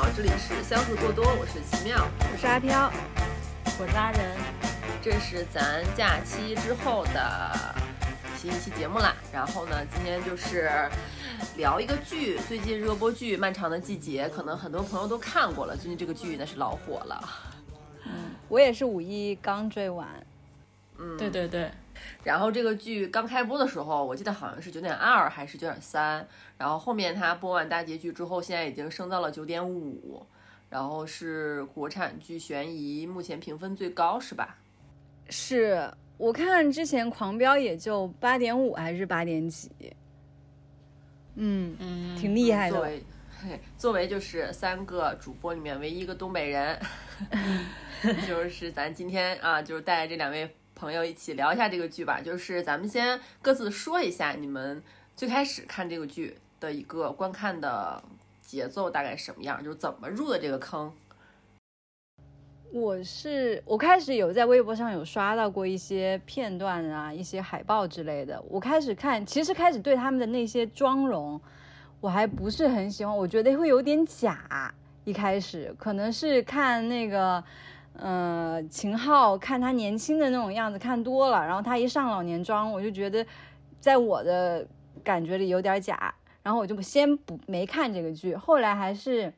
好，这里是相似过多，我是奇妙，我是阿飘，我是阿仁，这是咱假期之后的新一期节目啦。然后呢，今天就是聊一个剧，最近热播剧《漫长的季节》，可能很多朋友都看过了，最近这个剧那是老火了。嗯，我也是五一刚追完。嗯，对对对。然后这个剧刚开播的时候，我记得好像是九点二还是九点三，然后后面它播完大结局之后，现在已经升到了九点五，然后是国产剧悬疑目前评分最高是吧？是我看之前狂飙也就八点五还是八点几，嗯嗯，挺厉害的。作为作为就是三个主播里面唯一一个东北人，就是咱今天啊，就是带这两位。朋友一起聊一下这个剧吧，就是咱们先各自说一下你们最开始看这个剧的一个观看的节奏大概什么样，就是怎么入的这个坑。我是我开始有在微博上有刷到过一些片段啊，一些海报之类的。我开始看，其实开始对他们的那些妆容我还不是很喜欢，我觉得会有点假。一开始可能是看那个。呃，秦昊看他年轻的那种样子看多了，然后他一上老年妆，我就觉得在我的感觉里有点假，然后我就先不没看这个剧。后来还是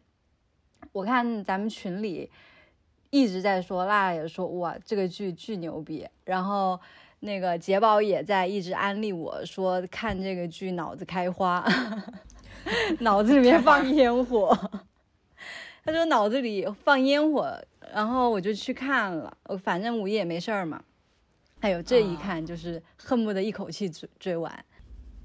我看咱们群里一直在说，辣也说哇这个剧巨牛逼，然后那个杰宝也在一直安利我说看这个剧脑子开花，脑子里面放烟火，他说脑子里放烟火。然后我就去看了，我反正五一也没事儿嘛。哎呦，这一看就是恨不得一口气追追完。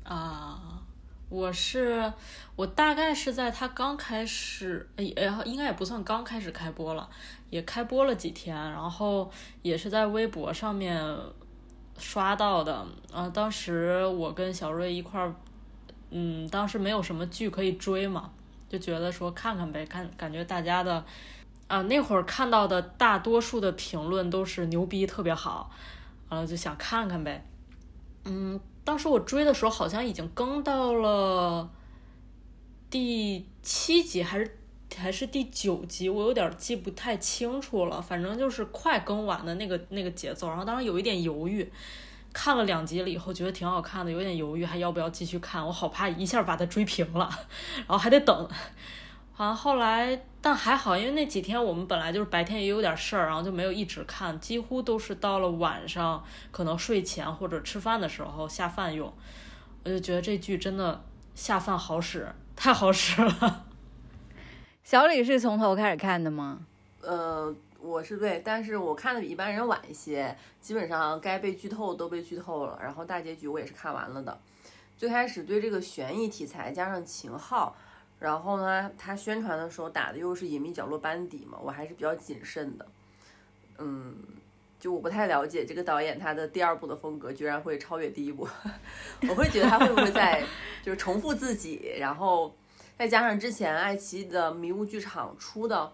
啊，我是我大概是在他刚开始，也应该也不算刚开始开播了，也开播了几天，然后也是在微博上面刷到的。啊，当时我跟小瑞一块儿，嗯，当时没有什么剧可以追嘛，就觉得说看看呗，看感觉大家的。啊，那会儿看到的大多数的评论都是牛逼，特别好，完了就想看看呗。嗯，当时我追的时候好像已经更到了第七集，还是还是第九集，我有点记不太清楚了。反正就是快更完的那个那个节奏。然后当时有一点犹豫，看了两集了以后觉得挺好看的，有点犹豫还要不要继续看，我好怕一下把它追平了，然后还得等。好像后来，但还好，因为那几天我们本来就是白天也有点事儿，然后就没有一直看，几乎都是到了晚上，可能睡前或者吃饭的时候下饭用。我就觉得这剧真的下饭好使，太好使了。小李是从头开始看的吗？呃，我是对，但是我看的比一般人晚一些，基本上该被剧透都被剧透了，然后大结局我也是看完了的。最开始对这个悬疑题材加上秦昊。然后呢，他宣传的时候打的又是隐秘角落班底嘛，我还是比较谨慎的。嗯，就我不太了解这个导演他的第二部的风格，居然会超越第一部，我会觉得他会不会在就是重复自己，然后再加上之前爱奇艺的迷雾剧场出的，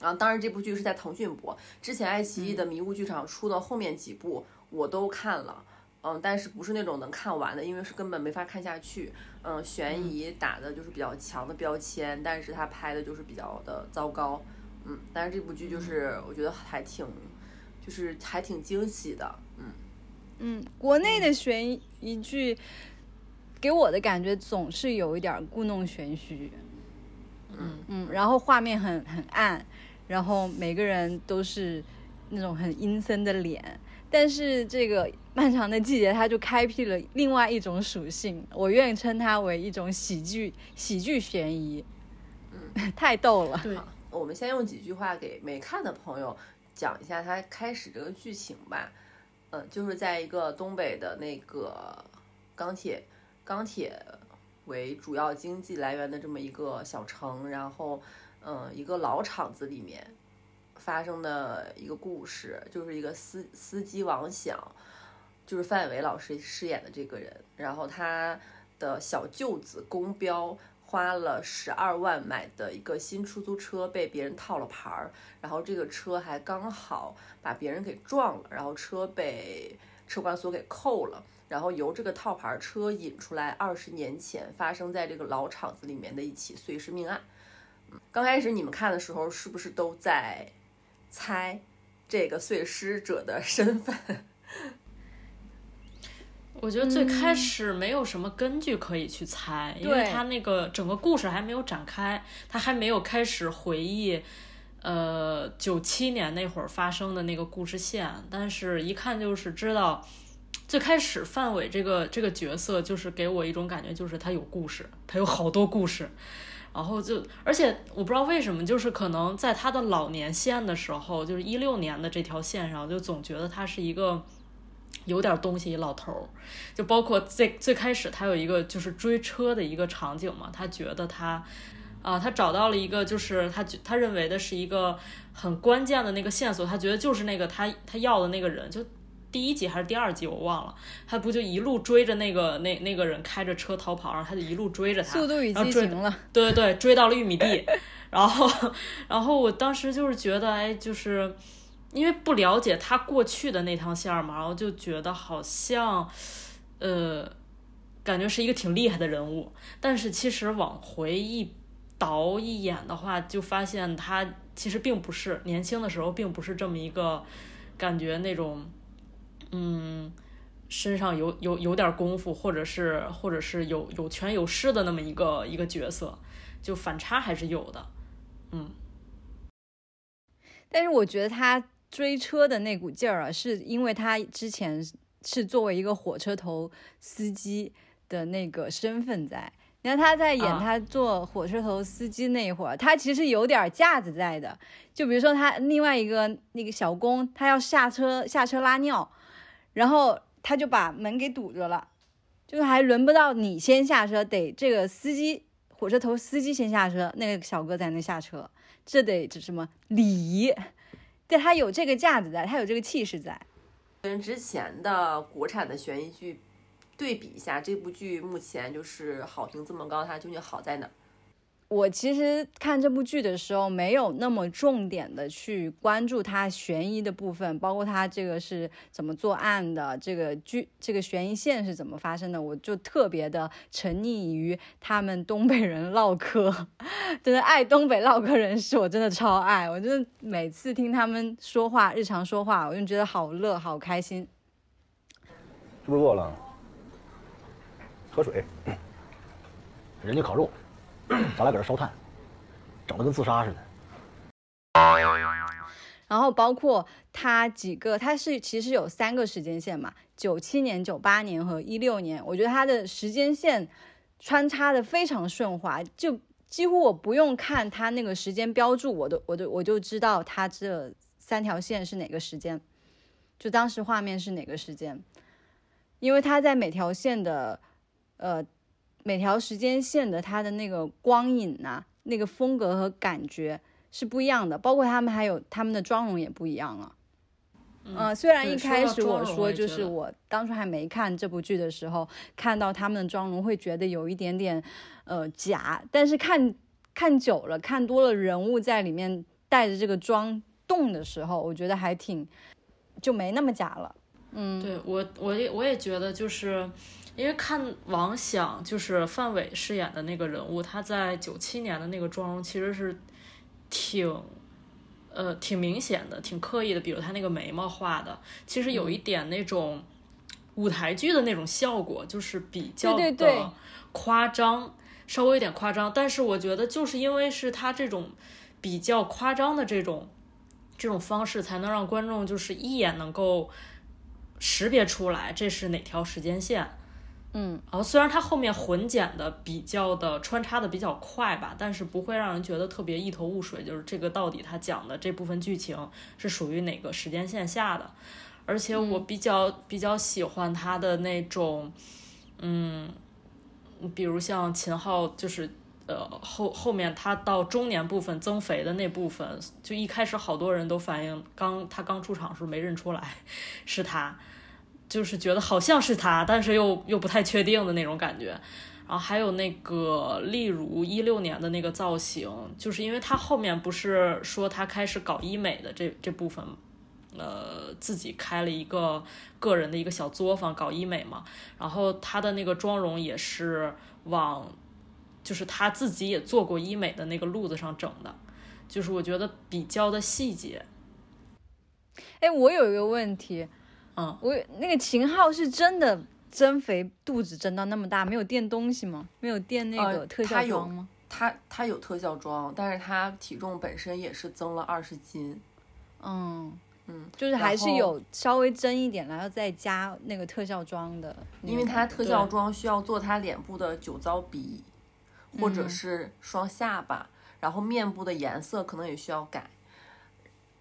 然后当然这部剧是在腾讯播，之前爱奇艺的迷雾剧场出的后面几部我都看了。嗯，但是不是那种能看完的，因为是根本没法看下去。嗯，悬疑打的就是比较强的标签，但是他拍的就是比较的糟糕。嗯，但是这部剧就是我觉得还挺，就是还挺惊喜的。嗯嗯，国内的悬疑剧给我的感觉总是有一点故弄玄虚。嗯嗯，然后画面很很暗，然后每个人都是那种很阴森的脸。但是这个漫长的季节，它就开辟了另外一种属性，我愿意称它为一种喜剧喜剧悬疑，嗯，太逗了。对，我们先用几句话给没看的朋友讲一下它开始这个剧情吧。嗯，就是在一个东北的那个钢铁钢铁为主要经济来源的这么一个小城，然后嗯，一个老厂子里面。发生的一个故事，就是一个司司机王想，就是范伟老师饰演的这个人，然后他的小舅子宫彪花了十二万买的一个新出租车被别人套了牌儿，然后这个车还刚好把别人给撞了，然后车被车管所给扣了，然后由这个套牌车引出来二十年前发生在这个老厂子里面的一起碎尸命案。嗯刚开始你们看的时候，是不是都在猜这个碎尸者的身份？我觉得最开始没有什么根据可以去猜，因为他那个整个故事还没有展开，他还没有开始回忆，呃，九七年那会儿发生的那个故事线。但是，一看就是知道，最开始范伟这个这个角色就是给我一种感觉，就是他有故事，他有好多故事。然后就，而且我不知道为什么，就是可能在他的老年线的时候，就是一六年的这条线上，就总觉得他是一个有点东西一老头儿。就包括最最开始他有一个就是追车的一个场景嘛，他觉得他啊，他找到了一个就是他他认为的是一个很关键的那个线索，他觉得就是那个他他要的那个人，就第一集还是第二集我忘了，他不就一路追着那个那那个人开着车逃跑，然后他就一路追着他，速度与激情了，对对对，追到了玉米地，然后，然后我当时就是觉得，哎，就是因为不了解他过去的那趟线儿嘛，然后就觉得好像，呃，感觉是一个挺厉害的人物，但是其实往回一倒一眼的话，就发现他其实并不是年轻的时候并不是这么一个感觉那种，嗯。身上有有有点功夫，或者是或者是有有权有势的那么一个一个角色，就反差还是有的，嗯，但是我觉得他追车的那股劲儿啊，是因为他之前是作为一个火车头司机的那个身份在。你看他在演他做火车头司机那会儿，他其实有点架子在的。就比如说他另外一个那个小工，他要下车下车拉尿，然后他就把门给堵着了，就是还轮不到你先下车，得这个司机火车头司机先下车，那个小哥才能下车。这得这什么礼仪？对他有这个架子在，他有这个气势在。跟之前的国产的悬疑剧对比一下，这部剧目前就是好评这么高，它究竟好在哪儿？我其实看这部剧的时候，没有那么重点的去关注它悬疑的部分，包括它这个是怎么作案的，这个剧这个悬疑线是怎么发生的，我就特别的沉溺于他们东北人唠嗑，真的爱东北唠嗑人士，我真的超爱，我真的每次听他们说话，日常说话，我就觉得好乐，好开心。是不是饿了？喝水。人家烤肉，咱俩搁这烧炭，整的跟自杀似的。然后包括他几个，他是其实有三个时间线嘛，九七年、九八年和一六年。我觉得他的时间线穿插的非常顺滑，就几乎我不用看他那个时间标注，我都我都我就知道他这三条线是哪个时间，就当时画面是哪个时间，因为他在每条线的呃每条时间线的它的那个光影呐、那个风格和感觉。是不一样的，包括他们还有他们的妆容也不一样了。嗯、虽然一开始我说，就是我当初还没看这部剧的时候，看到他们的妆容会觉得有一点点呃假，但是看看久了，看多了人物在里面带着这个妆动的时候，我觉得还挺就没那么假了。嗯，对我我也我也觉得就是。因为看王响就是范伟饰演的那个人物，他在九七年的那个妆容其实是挺，呃，挺明显的，挺刻意的。比如他那个眉毛画的，其实有一点那种舞台剧的那种效果，就是比较对对对的夸张，稍微有点夸张。但是我觉得就是因为是他这种比较夸张的这种这种方式，才能让观众就是一眼能够识别出来这是哪条时间线。嗯，然后虽然它后面混剪的比较的穿插的比较快吧，但是不会让人觉得特别一头雾水，就是这个到底它讲的这部分剧情是属于哪个时间线下的。而且我比较、比较喜欢他的那种，嗯，比如像秦昊，就是呃后后面他到中年部分增肥的那部分，就一开始好多人都反映刚他刚出场时候没认出来 是他。就是觉得好像是他，但是又又不太确定的那种感觉。然后还有那个，例如一六年的那个造型，就是因为他后面不是说他开始搞医美的这这部分，呃，自己开了一个个人的一个小作坊搞医美嘛。然后他的那个妆容也是往就是他自己也做过医美的那个路子上整的，就是我觉得比较的细节，哎，我有一个问题，嗯，我那个秦昊是真的增肥，肚子增到那么大，没有垫东西吗？没有垫那个呃特效妆吗？他他有特效妆，但是他体重本身也是增了二十斤。嗯，嗯，就是还是有稍微增一点，然后再加那个特效妆的因为他特效对妆需要做他脸部的酒糟鼻，或者嗯是双下巴，然后面部的颜色可能也需要改。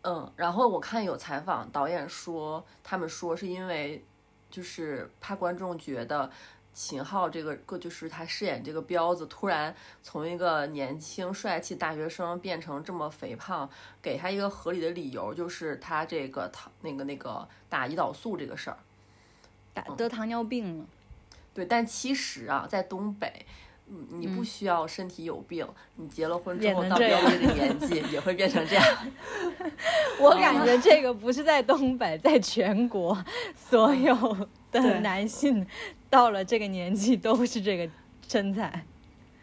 嗯，然后我看有采访导演说，他们说是因为就是怕观众觉得秦昊这个个就是他饰演这个彪子，突然从一个年轻帅气大学生变成这么肥胖，给他一个合理的理由，就是他这个糖那个那个打胰岛素这个事儿。打得糖尿病了。对，但其实啊，在东北，嗯，你不需要身体有病，你结了婚之后到标这个年纪也会变成这样。我感觉这个不是在东北，在全国所有的男性到了这个年纪都是这个身材。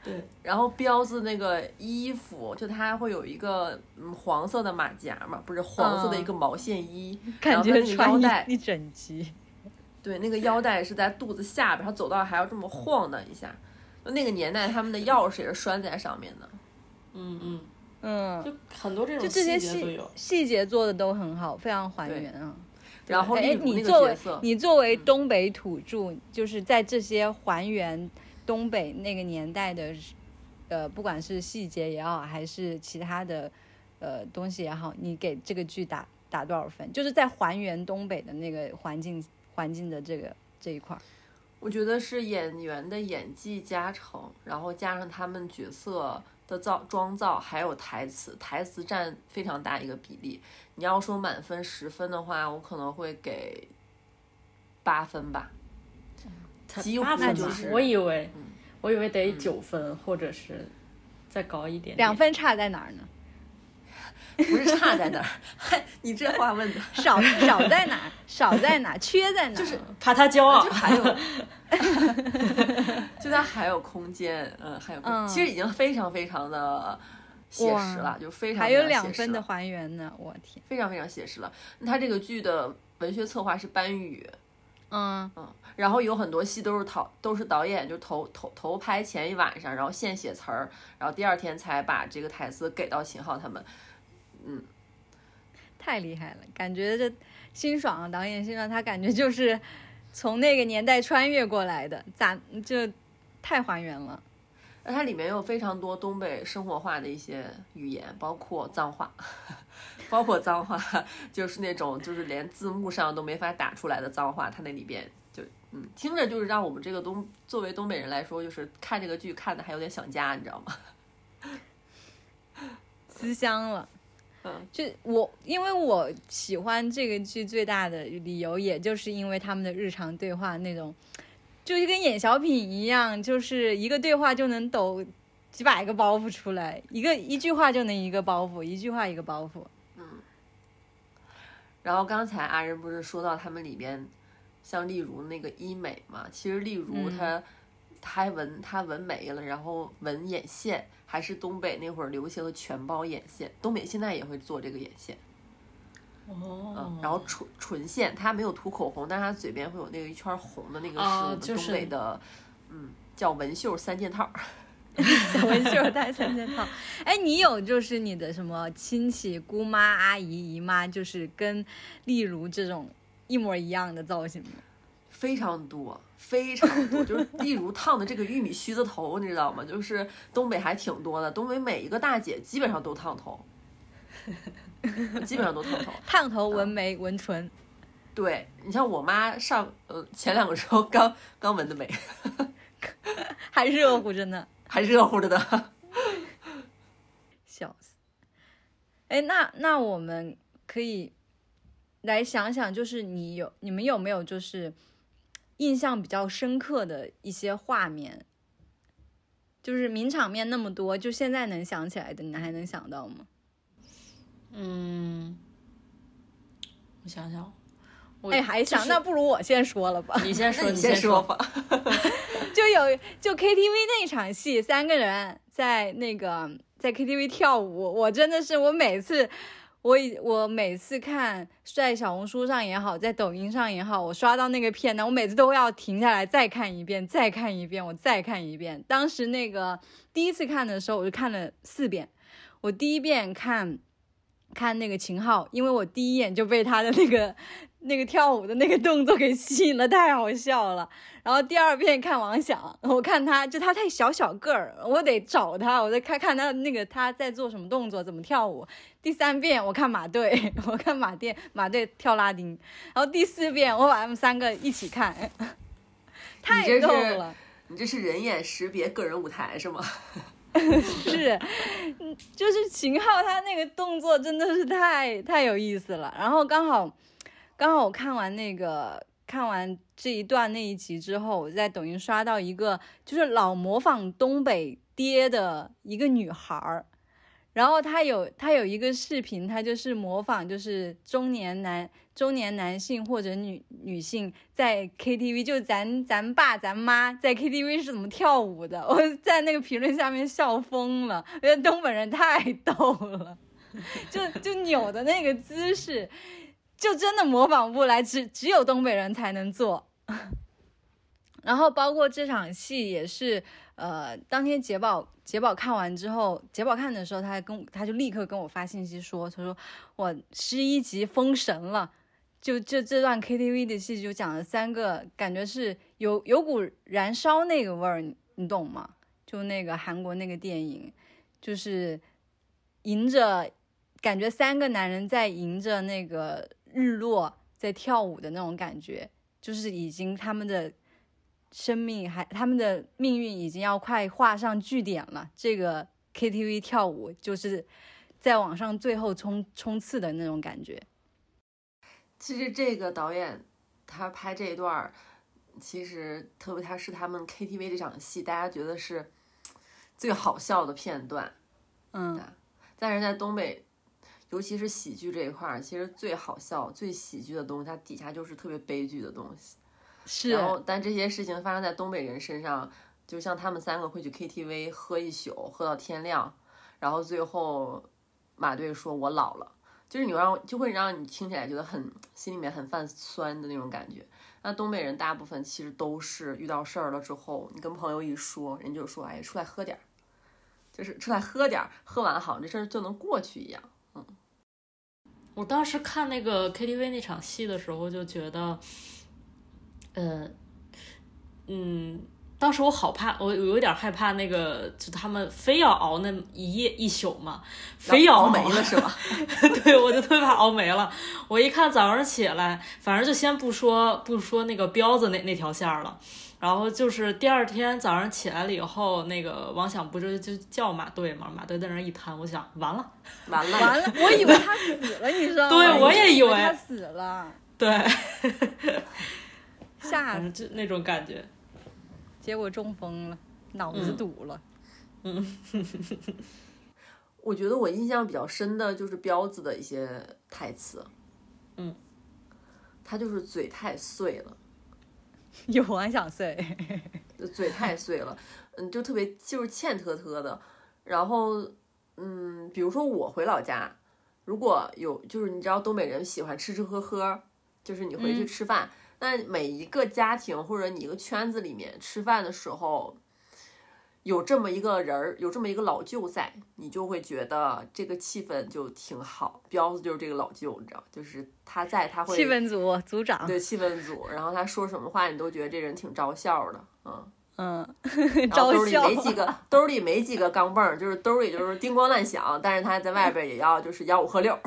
对，然后彪子那个衣服，就他会有一个嗯黄色的马甲嘛，不是黄色的一个毛线衣，然感觉后他那个穿带一整集。对，那个腰带是在肚子下边，他走道还要这么晃荡一下。就那个年代，他们的钥匙也是拴在上面的。嗯嗯，嗯，就很多这就种这些细细节都有，细节做的都很好，非常还原啊。然后哎你作为，你作为东北土著，就是在这些还原东北那个年代的，呃，不管是细节也好，还是其他的呃东西也好，你给这个剧打打多少分？就是在还原东北的那个环境环境的这个这一块儿。我觉得是演员的演技加成，然后加上他们角色的造妆造，还有台词，台词占非常大一个比例。你要说满分十分的话，我可能会给八分吧。才几乎八分吧就是我以为嗯我以为得九分或者是再高一点点，两分差在哪儿呢？不是差在哪儿？嗨，你这话问的，少少在哪儿？少在哪儿？缺在哪儿？就是怕他骄傲就，还有，就他还有空间，嗯，还有空，嗯其实已经非常非常的写实了，就非常还有两分的还原呢，我天！非常非常写实了。他这个剧的文学策划是班宇，嗯，嗯，然后有很多戏都是导都是导演就头头头拍前一晚上，然后现写词儿，然后第二天才把这个台词给到秦昊他们。太厉害了，感觉这辛爽啊，导演辛爽，他感觉就是从那个年代穿越过来的，咋就太还原了。那它里面有非常多东北生活化的一些语言，包括脏话，包括脏话，就是那种就是连字幕上都没法打出来的脏话，它那里边就嗯，听着就是让我们这个东作为东北人来说，就是看这个剧看的还有点想家，你知道吗？思乡了。嗯，就我，因为我喜欢这个剧最大的理由，也就是因为他们的日常对话那种，就是跟演小品一样，就是一个对话就能抖几百个包袱出来，一个一句话就能一个包袱，一句话一个包袱。嗯。然后刚才阿仁不是说到他们里边，像例如那个医美嘛，其实例如嗯。他、他还纹他纹眉了，然后纹眼线，还是东北那会儿流行的全包眼线，东北现在也会做这个眼线，哦嗯，然后唇唇线，他没有涂口红，但是他嘴边会有那个一圈红的那个是我们东哦就是北的，嗯，叫纹绣三件套。文绣带三件套。哎，你有就是你的什么亲戚、姑妈、阿姨、姨妈，就是跟例如这种一模一样的造型吗？非常多，非常多，就是例如烫的这个玉米须子头，你知道吗？就是东北还挺多的，东北每一个大姐基本上都烫头，基本上都烫头。烫头、纹眉、纹唇，对你像我妈上呃前两个时候刚刚纹的眉，还热乎着呢，还热乎着的。笑死。哎，那那我们可以来想想，就是你有你们有没有就是印象比较深刻的一些画面？就是名场面那么多，就现在能想起来的，你还能想到吗？嗯，我想想，我哎，还想，就是那不如我先说了吧。你先说，你先说吧。就就有就 KTV 那场戏，三个人在那个在 KTV 跳舞，我真的是我每次我以我每次看在小红书上也好，在抖音上也好，我刷到那个片段，我每次都要停下来再看一遍，再看一遍，我再看一遍。当时那个第一次看的时候，我就看了四遍。我第一遍看看那个秦昊，因为我第一眼就被他的那个那个跳舞的那个动作给吸引了，太好笑了。然后第二遍看王响，我看他就他太小小个儿，我得找他，我在看看他那个他在做什么动作，怎么跳舞。第三遍我看马队，我看马店马队跳拉丁。然后第四遍我把他们三个一起看，太逗了。你这是人眼识别个人舞台是吗？是，就是秦昊他那个动作真的是太太有意思了。然后刚好，刚好我看完那个看完这一段那一集之后，我在抖音刷到一个就是老模仿东北爹的一个女孩儿。然后她有她有一个视频，她就是模仿，就是中年男中年男性或者女女性在 KTV，就咱咱爸咱妈在 KTV 是怎么跳舞的？我在那个评论下面笑疯了，我觉得东北人太逗了，就就扭的那个姿势，就真的模仿不来，只只有东北人才能做。然后包括这场戏也是。呃，当天杰宝杰宝看完之后，杰宝看的时候，他还跟他就立刻跟我发信息说，他说我十一集封神了，就就这段 KTV 的戏就讲了三个，感觉是有有股燃烧那个味儿，你懂吗？就那个韩国那个电影，就是迎着感觉三个男人在迎着那个日落在跳舞的那种感觉，就是已经他们的。生命还，他们的命运已经要快画上句点了。这个 KTV 跳舞就是在往上最后冲冲刺的那种感觉。其实这个导演他拍这一段，其实特别他是他们 KTV 这场戏，大家觉得是最好笑的片段。嗯，但是在东北，尤其是喜剧这一块儿，其实最好笑、最喜剧的东西，它底下就是特别悲剧的东西。是，然后，但这些事情发生在东北人身上，就像他们三个会去 KTV 喝一宿，喝到天亮，然后最后马队说“我老了”，就是你让就会让你听起来觉得很心里面很泛酸的那种感觉。那东北人大部分其实都是遇到事儿了之后，你跟朋友一说，人就说：“哎，出来喝点儿，就是出来喝点儿，喝完好像这事儿就能过去一样。”嗯，我当时看那个 KTV 那场戏的时候，就觉得。呃，嗯，当时我好怕，我有点害怕那个，就他们非要熬那一夜一宿嘛，非要熬没了是吧？对，我就特别怕熬没了。我一看早上起来，反正就先不说不说那个彪子那那条线了，然后就是第二天早上起来了以后，那个王想不就就叫马队嘛，马队在那一瘫，我想完了，完了，完了，我以为他死了，你知道吗？对，我也以为。他死了，对。吓，就那种感觉，结果中风了，脑子堵了。嗯，我觉得我印象比较深的就是彪子的一些台词。嗯，他就是嘴太碎了，有啊想碎，嘴太碎了，嗯，就特别就是欠特特的。然后，嗯，比如说我回老家，如果有就是你知道东北人喜欢吃吃喝喝，就是你回去吃饭。那每一个家庭或者你一个圈子里面吃饭的时候，有这么一个人儿，有这么一个老舅在，你就会觉得这个气氛就挺好。彪子就是这个老舅，你知道，就是他在，他会气氛组组长，对气氛组。然后他说什么话，你都觉得这人挺招笑的，嗯嗯，兜里没几个，兜里没几个钢镚，就是兜里就是叮咣乱响，但是他在外边也要就是吆五喝六，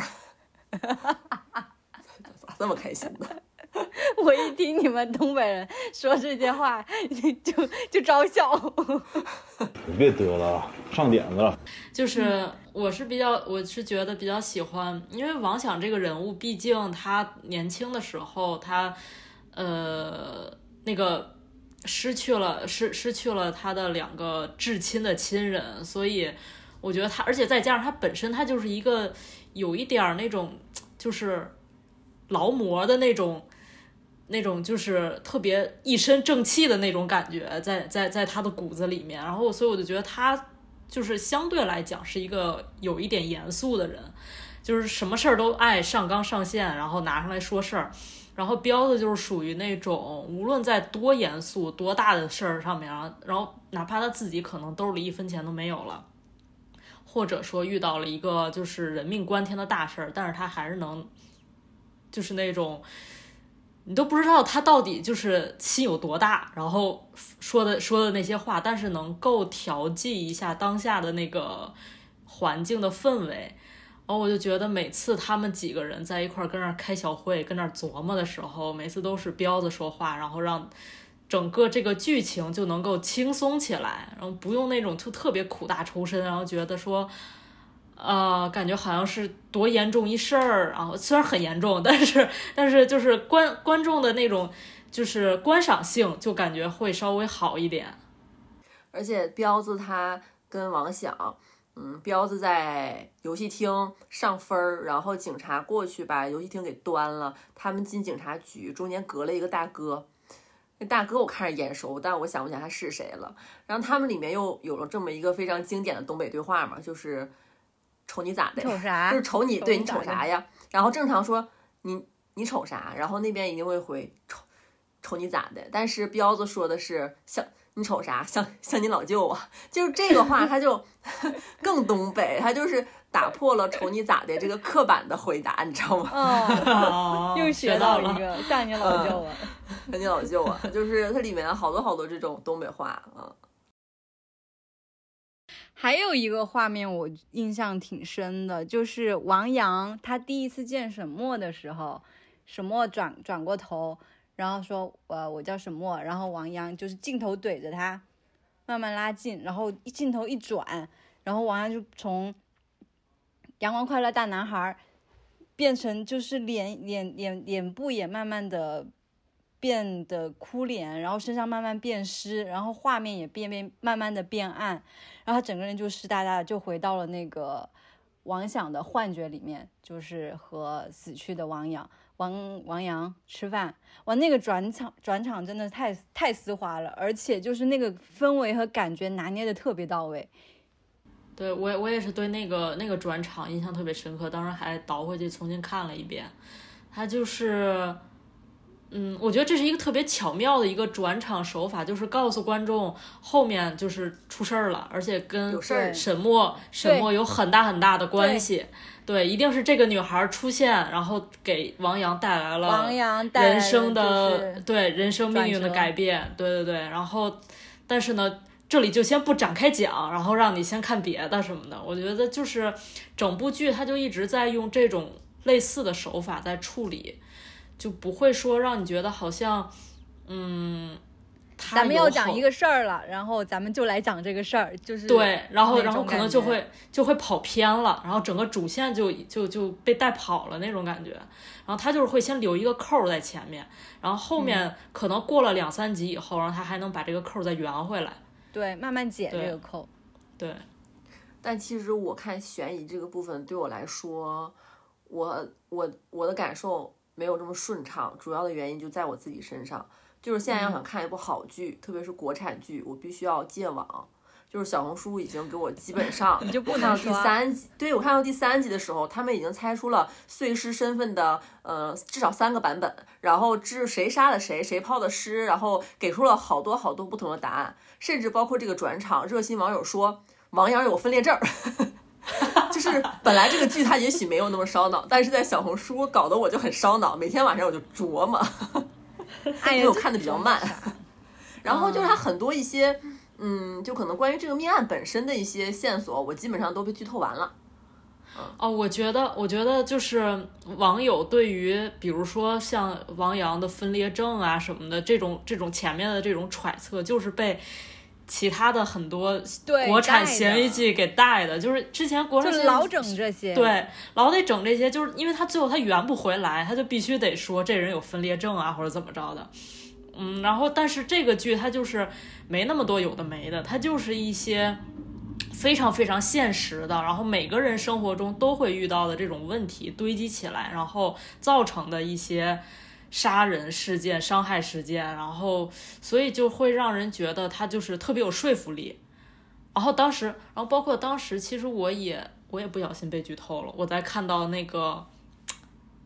咋这么开心呢？我一听你们东北人说这些话，就就招笑。你别得了，上点子了。就是我是比较，我是觉得比较喜欢，因为王响这个人物，毕竟他年轻的时候，他呃那个失去了失失去了他的两个至亲的亲人，所以我觉得他，而且再加上他本身，他就是一个有一点那种就是劳模的那种。那种就是特别一身正气的那种感觉，在在在他的骨子里面。然后所以我就觉得他就是相对来讲是一个有一点严肃的人，就是什么事儿都爱上纲上线，然后拿上来说事儿。然后彪子就是属于那种无论在多严肃、多大的事儿上面啊，然后哪怕他自己可能兜里一分钱都没有了，或者说遇到了一个就是人命关天的大事儿，但是他还是能，就是那种你都不知道他到底就是心有多大，然后说的说的那些话，但是能够调剂一下当下的那个环境的氛围。然后我就觉得每次他们几个人在一块儿跟那儿开小会，跟那儿琢磨的时候，每次都是彪子说话，然后让整个这个剧情就能够轻松起来，然后不用那种就特别苦大仇深，然后觉得说，呃，感觉好像是多严重一事儿，啊虽然很严重，但是 但是就是观观众的那种就是观赏性就感觉会稍微好一点。而且彪子他跟王响。嗯，彪子在游戏厅上分儿，然后警察过去把游戏厅给端了。他们进警察局，中间隔了一个大哥，那大哥我看着眼熟，但我想不起来他是谁了。然后他们里面又有了这么一个非常经典的东北对话嘛，就是瞅你咋的？瞅啥？就是瞅你，对你瞅啥呀？然后正常说你你瞅啥？然后那边一定会回瞅瞅你咋的？但是彪子说的是像你瞅啥？像像你老舅啊？就是这个话，他就 更东北，他就是打破了瞅你咋的这个刻板的回答，你知道吗？哦，又学到了一个像你老舅啊。像你老舅啊，就是它里面好多好多这种东北话啊。还有一个画面我印象挺深的，就是王阳他第一次见沈墨的时候，沈墨转转过头，然后说：“呃，我叫沈墨。”然后王阳就是镜头怼着他，慢慢拉近，然后一镜头一转，然后王阳就从阳光快乐大男孩变成就是脸脸脸脸部也慢慢的变得哭脸，然后身上慢慢变湿，然后画面也变变慢慢的变暗，然后他整个人就湿哒哒的，就回到了那个王想的幻觉里面，就是和死去的王阳王王阳吃饭。哇，那个转场转场真的太太丝滑了，而且就是那个氛围和感觉拿捏的特别到位。对我我也是对那个那个转场印象特别深刻，当时还倒回去重新看了一遍。他就是，嗯，我觉得这是一个特别巧妙的一个转场手法，就是告诉观众后面就是出事儿了，而且跟有事儿沈墨沈墨有很大很大的关系。对，一定是这个女孩出现，然后给王阳带来了王阳带来人生的就是对人生命运的改变，对对对。然后，但是呢，这里就先不展开讲，然后让你先看别的什么的。我觉得就是整部剧，它就一直在用这种类似的手法在处理，就不会说让你觉得好像，嗯，咱们要讲一个事儿了，然后咱们就来讲这个事儿，就是对，然后然后可能就会就会跑偏了，然后整个主线就就就被带跑了那种感觉。然后他就是会先留一个扣儿在前面，然后后嗯面可能过了两三集以后，然后他还能把这个扣儿再圆回来。对慢慢解这个扣。对，但其实我看悬疑这个部分对我来说，我我我的感受没有这么顺畅，主要的原因就在我自己身上。就是现在要想看一部好剧，特别是国产剧，我必须要戒网。就是小红书已经给我基本上，你就不我看到第三集，对我看到第三集的时候，他们已经猜出了碎尸身份的呃至少三个版本，然后至谁杀了谁，谁抛的尸，然后给出了好多好多不同的答案，甚至包括这个转场，热心网友说王阳有分裂症儿。就是本来这个剧它也许没有那么烧脑，但是在小红书搞得我就很烧脑，每天晚上我就琢磨，哎呀，因为我看的比较慢。然后就是它很多一些，嗯，就可能关于这个命案本身的一些线索，我基本上都被剧透完了。哦，我觉得，我觉得就是网友对于，比如说像王阳的分裂症啊什么的这种这种前面的这种揣测，就是被其他的很多对国产悬疑剧给带的，就是之前国产老整这些。对，老得整这些，就是因为他最后他圆不回来，他就必须得说这人有分裂症啊，或者怎么着的。嗯，然后但是这个剧它就是没那么多有的没的，它就是一些非常非常现实的，然后每个人生活中都会遇到的这种问题堆积起来，然后造成的一些杀人事件、伤害事件，然后所以就会让人觉得他就是特别有说服力。然后当时，然后包括当时，其实我也我也不小心被剧透了。我在看到那个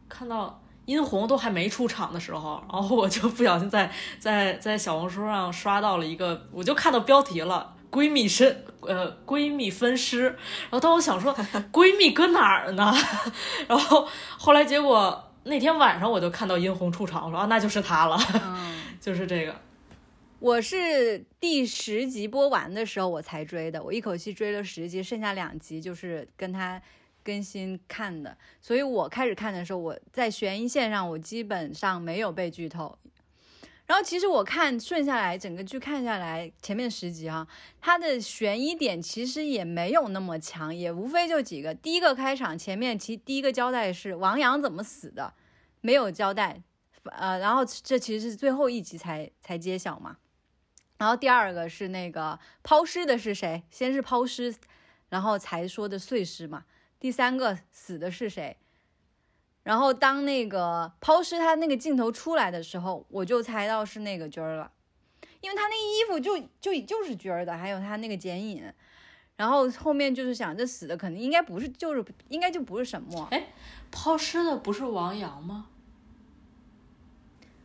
看到殷红都还没出场的时候，然后我就不小心在在在小红书上刷到了一个，我就看到标题了。闺蜜身呃闺蜜分尸，然后当我想说 闺蜜搁哪儿呢？然后后来结果那天晚上我就看到殷红出场，我说啊那就是她了，就是这个。我是第十集播完的时候我才追的，我一口气追了十集，剩下两集就是跟他更新看的。所以我开始看的时候，我在悬疑线上我基本上没有被剧透。然后其实我看顺下来整个剧看下来，前面十集哈，它的悬疑点其实也没有那么强，也无非就几个。第一个开场前面其第一个交代是王阳怎么死的，没有交代，呃，然后这其实是最后一集才才揭晓嘛。然后第二个是那个抛尸的是谁？先是抛尸，然后才说的碎尸嘛。第三个死的是谁？然后当那个抛尸他那个镜头出来的时候，我就猜到是那个军儿了，因为他那衣服就就就是军儿的，还有他那个剪影。然后后面就是想，这死的肯定应该不是，就是应该就不是沈墨。哎，抛尸的不是王阳吗？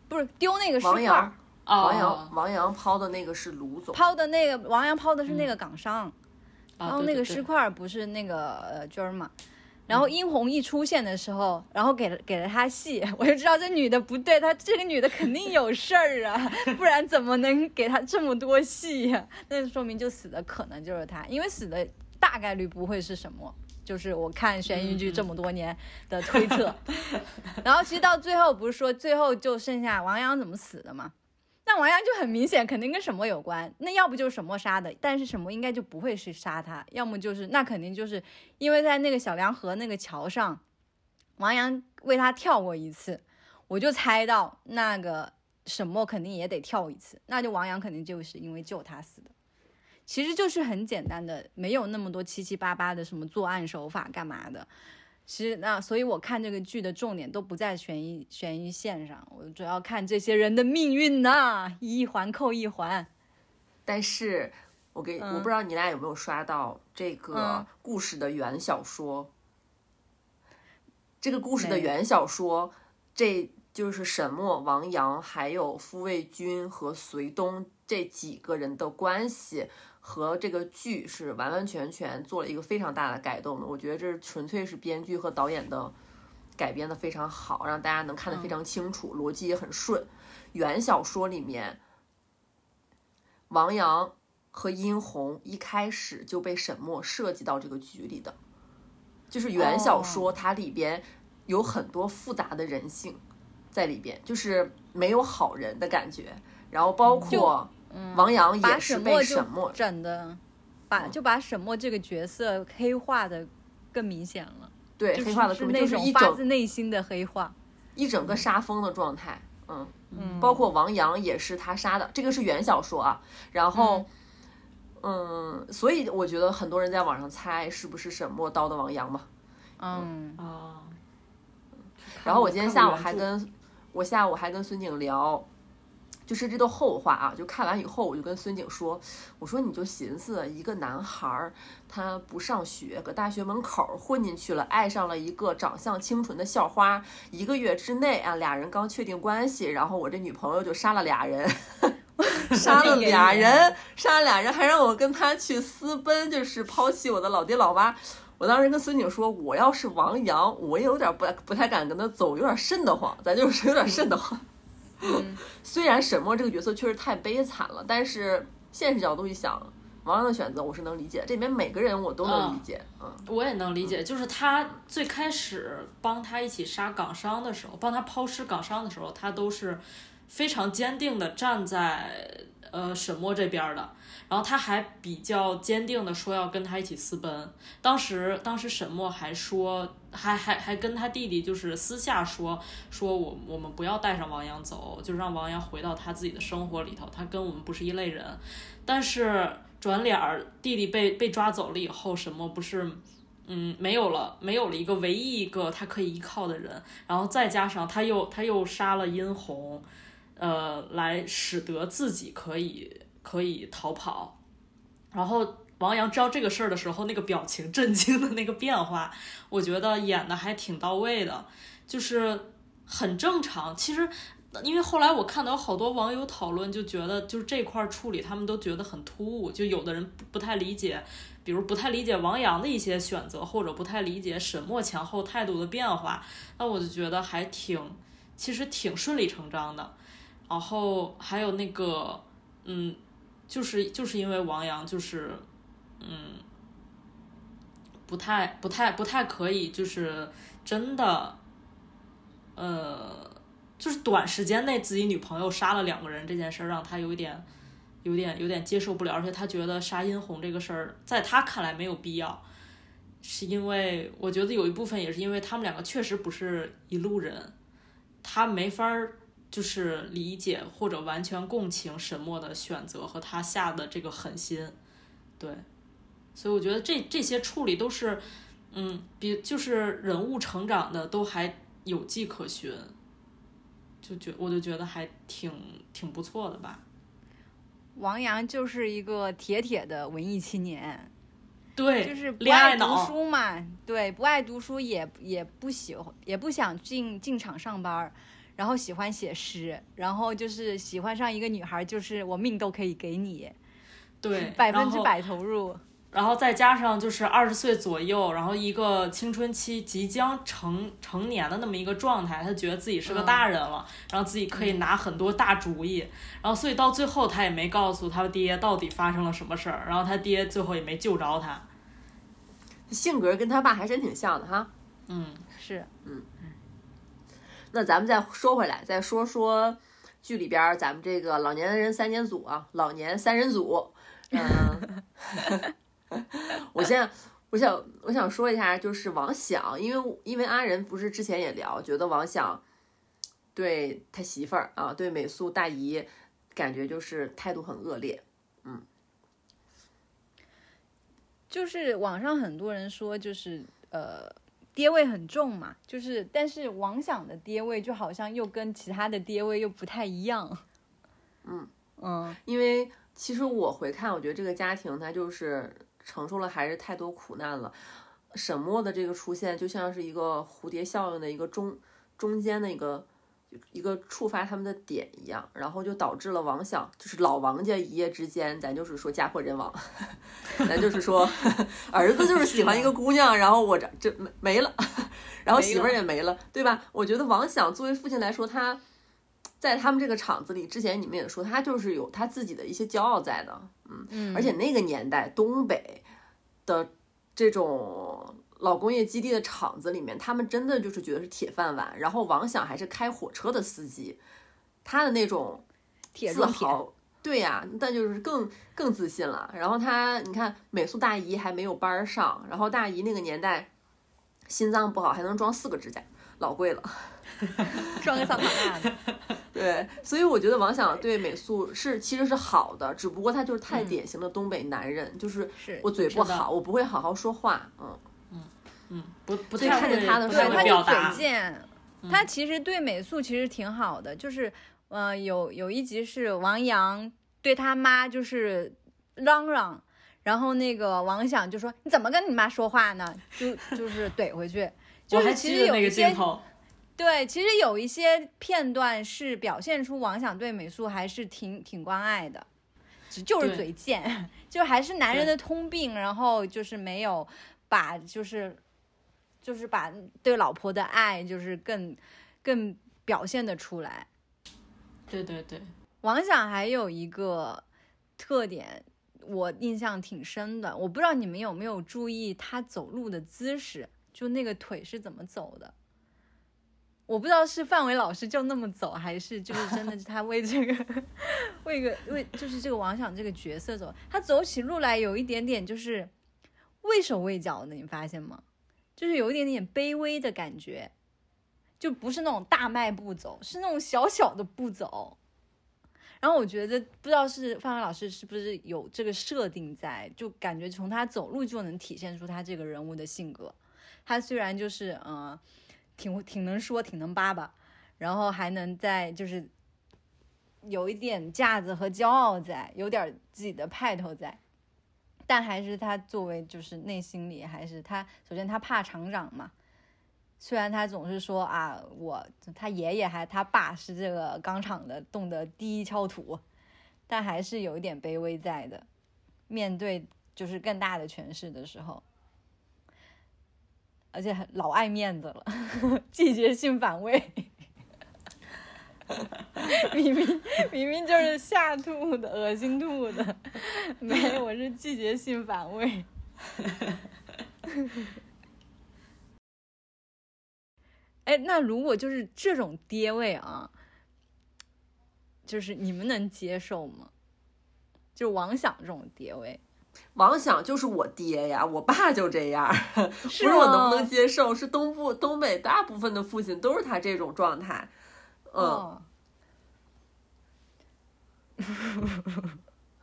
不是丢那个尸块。王阳王阳抛的那个是卢总。抛的那个王阳抛的是那个港商，然后那个尸块不是那个呃军儿嘛。然后殷红一出现的时候，然后给了给了他戏，我就知道这女的不对，她这个女的肯定有事儿啊，不然怎么能给她这么多戏呀？那说明就死的可能就是她，因为死的大概率不会是什么，就是我看悬疑剧这么多年的推测。然后其实到最后不是说最后就剩下王阳怎么死的吗？那王阳就很明显，肯定跟沈墨有关。那要不就是沈墨杀的，但是沈墨应该就不会是杀他，要么就是那肯定就是因为在那个小梁河那个桥上，王阳为他跳过一次，我就猜到那个沈墨肯定也得跳一次，那就王阳肯定就是因为救他死的。其实就是很简单的，没有那么多七七八八的什么作案手法干嘛的。其实那，所以我看这个剧的重点都不在悬疑悬疑线上，我主要看这些人的命运呐，一环扣一环。但是，我给我不知道你俩有没有刷到这个故事的原小说。这个故事的原小说，这就是沈墨、王阳还有傅卫军和隋东这几个人的关系。和这个剧是完完全全做了一个非常大的改动的，我觉得这是纯粹是编剧和导演的改编的非常好，让大家能看得非常清楚，逻辑也很顺。原小说里面，王阳和殷红一开始就被沈墨设计到这个局里的，就是原小说它里边有很多复杂的人性在里边，就是没有好人的感觉，然后包括。王阳也是被沈墨整的，把就把沈墨这个角色黑化的更明显了。对，黑化的是那种发自内心的黑化，一整个杀疯的状态。嗯嗯，包括王阳也是他杀的，这个是原小说啊。然后，嗯，所以我觉得很多人在网上猜是不是沈墨刀的王阳嘛。嗯啊。然后我今天下午还跟我下午还跟孙景聊。就是这都后话啊！就看完以后，我就跟孙景说：“我说你就寻思一个男孩儿，他不上学，搁大学门口混进去了，爱上了一个长相清纯的校花。一个月之内啊，俩人刚确定关系，然后我这女朋友就杀了俩人，杀了俩人，杀了俩人，还让我跟他去私奔，就是抛弃我的老爹老妈。我当时跟孙景说，我要是王阳，我也有点不不太敢跟他走，有点瘆得慌，咱就是有点瘆得慌。” 虽然沈墨这个角色确实太悲惨了，但是现实角度一想，王阳的选择我是能理解。这里面每个人我都能理解，嗯，我也能理解。就是他最开始帮他一起杀港商的时候，帮他抛尸港商的时候，他都是非常坚定的站在呃沈墨这边的。然后他还比较坚定的说要跟他一起私奔。当时当时沈墨还说。还还还跟他弟弟就是私下说说我我们不要带上王阳走，就让王阳回到他自己的生活里头，他跟我们不是一类人。但是转脸儿弟弟被被抓走了以后，什么不是嗯，没有了，没有了一个唯一一个他可以依靠的人，然后再加上他又他又杀了殷红，呃，来使得自己可以可以逃跑。然后王阳知道这个事儿的时候，那个表情震惊的那个变化，我觉得演的还挺到位的，就是很正常。其实。因为后来我看到好多网友讨论，就觉得就是这块处理，他们都觉得很突兀，就有的人不不太理解，比如不太理解王阳的一些选择，或者不太理解沈墨前后态度的变化，那我就觉得还挺，其实挺顺理成章的。然后还有那个，嗯，就是就是因为王阳就是，嗯，不太不太不太可以，就是真的，呃。就是短时间内自己女朋友杀了两个人这件事儿，让他有点、有点、有点接受不了，而且他觉得杀殷红这个事儿在他看来没有必要，是因为我觉得有一部分也是因为他们两个确实不是一路人，他没法儿就是理解或者完全共情沈墨的选择和他下的这个狠心，对，所以我觉得这这些处理都是，嗯，比就是人物成长的都还有迹可循。就觉我就觉得还挺挺不错的吧。王阳就是一个铁铁的文艺青年，对，就是不爱读书嘛，对，不爱读书也也不喜欢，也不想进进厂上班，然后喜欢写诗，然后就是喜欢上一个女孩，就是我命都可以给你，对，百分之百投入。然后再加上就是二十岁左右，然后一个青春期即将成成年的那么一个状态，他觉得自己是个大人了，然后自己可以拿很多大主意，然后所以到最后他也没告诉他爹到底发生了什么事儿，然后他爹最后也没救着他。性格跟他爸还真挺像的哈。嗯，是，嗯嗯。那咱们再说回来，再说说剧里边咱们这个老年人三人组啊，老年三人组，嗯。我现在，我想，我想说一下，就是王想，因为因为阿仁不是之前也聊，觉得王想对他媳妇儿啊，对美素大姨，感觉就是态度很恶劣，嗯，就是网上很多人说，就是呃，爹味很重嘛，就是，但是王想的爹味就好像又跟其他的爹味又不太一样，嗯。嗯，因为其实我回看，我觉得这个家庭他就是。承受了还是太多苦难了，沈墨的这个出现就像是一个蝴蝶效应的一个中中间的一个一个触发他们的点一样，然后就导致了王想就是老王家一夜之间，咱就是说家破人亡，咱就是说儿子就是喜欢一个姑娘，然后我这这没没了，然后媳妇儿也没了，对吧？我觉得王想作为父亲来说，他。在他们这个厂子里，之前你们也说他就是有他自己的一些骄傲在的，嗯，而且那个年代东北的这种老工业基地的厂子里面，他们真的就是觉得是铁饭碗。然后王想还是开火车的司机，他的那种自豪，对呀，但就是更更自信了。然后他，你看美素大姨还没有班上，然后大姨那个年代心脏不好还能装四个指甲，老贵了。装个桑塔纳，对，所以我觉得王想对美素是其实是好的，只不过他就是太典型的东北男人，就是我嘴不好，我不会好好说话，嗯嗯嗯，不不太看见他的时候，他就嘴贱。他其实对美素其实挺好的，就是呃有有一集是王阳对他妈就是嚷嚷，然后那个王想就说你怎么跟你妈说话呢？就就是怼回去，就是其实有一些。对，其实有一些片段是表现出王想对美素还是挺挺关爱的，只就是嘴贱，就还是男人的通病，然后就是没有把就是就是把对老婆的爱就是更更表现的出来。对对对，王想还有一个特点，我印象挺深的，我不知道你们有没有注意他走路的姿势，就那个腿是怎么走的。我不知道是范伟老师就那么走，还是就是真的是他为这个，为个为就是这个王想这个角色走，他走起路来有一点点就是畏手畏脚的，你发现吗？就是有一点点卑微的感觉，就不是那种大迈步走，是那种小小的步走。然后我觉得不知道是范伟老师是不是有这个设定在，就感觉从他走路就能体现出他这个人物的性格。他虽然就是嗯，挺挺能说，挺能叭叭，然后还能在就是有一点架子和骄傲在，有点自己的派头在。但还是他作为就是内心里还是他，首先他怕厂长嘛。虽然他总是说啊，我他爷爷还他爸是这个钢厂的动的第一锹土，但还是有一点卑微在的。面对就是更大的权势的时候，而且老爱面子了，季节性反胃。明明明明就是吓吐的、恶心吐的，没，我是季节性反胃。哎，那如果就是这种爹味啊，就是你们能接受吗？就王想这种爹味，王想就是我爹呀，我爸就这样，不是是我能不能接受，是东部东北大部分的父亲都是他这种状态。嗯，哦。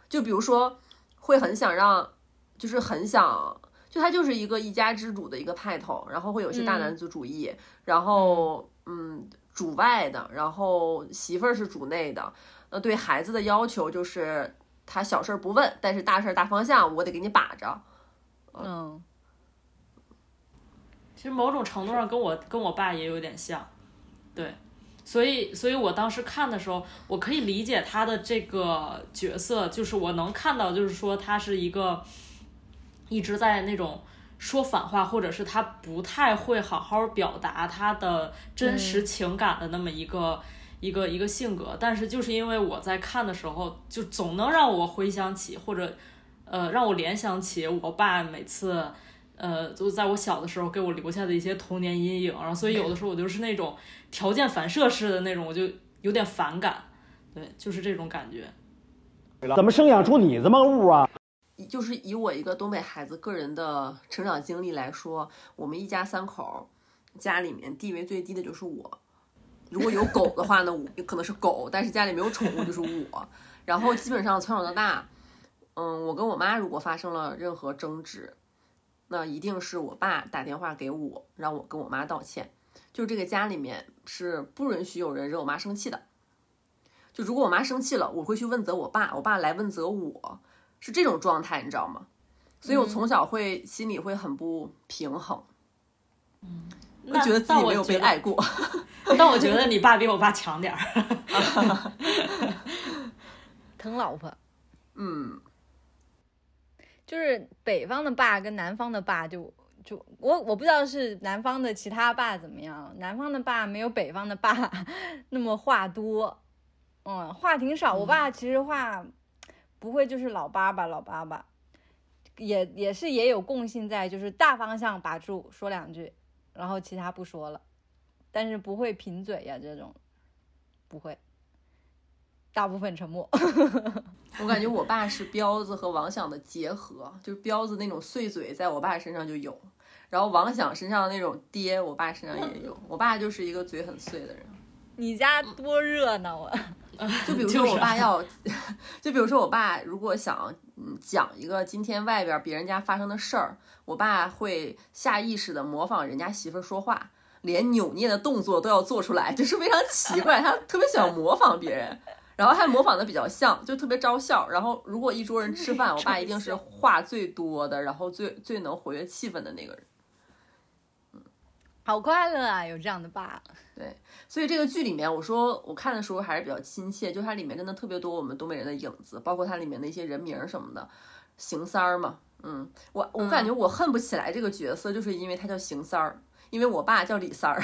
就比如说会很想让，就是很想，就他就是一个一家之主的一个派头，然后会有些大男子主义，然后嗯，主外的，然后媳妇儿是主内的，呃，对孩子的要求就是他小事儿不问，但是大事儿大方向我得给你把着。嗯其实某种程度上跟我跟我爸也有点像，对，所以所以我当时看的时候，我可以理解他的这个角色，就是我能看到，就是说他是一个一直在那种说反话，或者是他不太会好好表达他的真实情感的那么一个。一个一个性格，但是就是因为我在看的时候，就总能让我回想起，或者呃让我联想起我爸每次呃就在我小的时候给我留下的一些童年阴影，然后所以有的时候我就是那种条件反射式的那种，我就有点反感，对，就是这种感觉。怎么生养出你这么个物啊？就是以我一个东北孩子个人的成长经历来说，我们一家三口，家里面地位最低的就是我。如果有狗的话呢，我可能是狗，但是家里没有宠物就是我。然后基本上从小到大，嗯，我跟我妈如果发生了任何争执，那一定是我爸打电话给我，让我跟我妈道歉。就这个家里面是不允许有人惹我妈生气的。就如果我妈生气了，我会去问责我爸，我爸来问责我，是这种状态，你知道吗？所以我从小会心里会很不平衡，我觉得自己没有被爱过。但我觉得你爸比我爸强点儿。疼老婆，嗯，就是北方的爸跟南方的爸就就我我不知道是南方的其他爸怎么样，南方的爸没有北方的爸 那么话多，嗯，话挺少。我爸其实话不会就是老叭叭老叭叭，也也是也有共性在，就是大方向把住说两句，然后其他不说了，但是不会贫嘴呀这种，不会，大部分沉默。我感觉我爸是彪子和王响的结合，就是彪子那种碎嘴，在我爸身上就有，然后王响身上的那种爹，我爸身上也有。我爸就是一个嘴很碎的人。你家多热闹啊！就比如说我爸要，就比如说我爸如果想嗯讲一个今天外边别人家发生的事儿，我爸会下意识的模仿人家媳妇儿说话，连扭捏的动作都要做出来，就是非常奇怪，他特别喜欢模仿别人，然后还模仿的比较像，就特别招笑。然后如果一桌人吃饭，我爸一定是话最多的，然后最最能活跃气氛的那个人。好快乐啊，有这样的爸。对，所以这个剧里面，我说我看的时候还是比较亲切，就它里面真的特别多我们东北人的影子，包括它里面的一些人名儿什么的，邢三儿嘛，嗯，我我感觉我恨不起来这个角色，就是因为他叫邢三儿，因为我爸叫李三儿，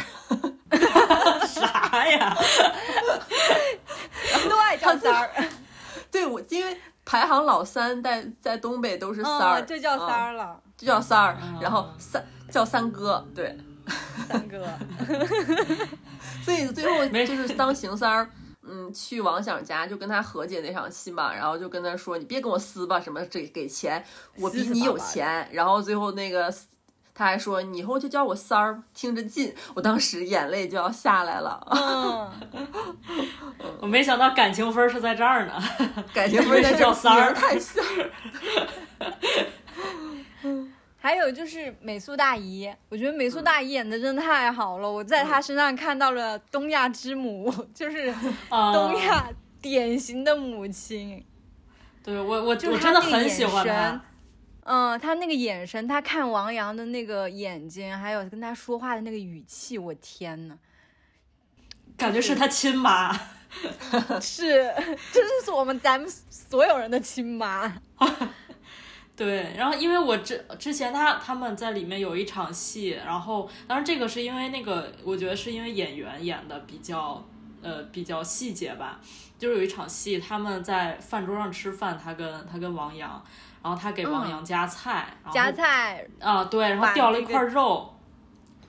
啥呀？都爱叫三儿，对我因为排行老三在在东北都是三儿，哦就叫三嗯儿了，就叫三儿，然后三叫三哥，对，三哥。所以最后没就是当邢三儿，嗯，去王想家就跟他和解那场戏嘛，然后就跟他说：“你别跟我撕吧，什么这给钱，我比你有钱。”然后最后那个他还说你以后就叫我三儿，听着近。我当时眼泪就要下来了，嗯，我没想到感情分是在这儿呢。感情分是在这叫三儿名太像。还有就是美素大姨，我觉得美素大姨演的真的太好了，我在她身上看到了东亚之母，就是 啊东亚典型的母亲。对我我就我真的很喜欢她。嗯，她那个眼神，她看王阳的那个眼睛，还有跟他说话的那个语气，我天呐，感觉是他亲妈。是，这是我们咱们所有人的亲妈。对，然后因为我之之前他他们在里面有一场戏，然后当然这个是因为那个，我觉得是因为演员演的比较呃比较细节吧，就是有一场戏他们在饭桌上吃饭，他跟他跟王阳，然后他给王阳夹菜，然后夹菜，啊，对，然后掉了一块肉，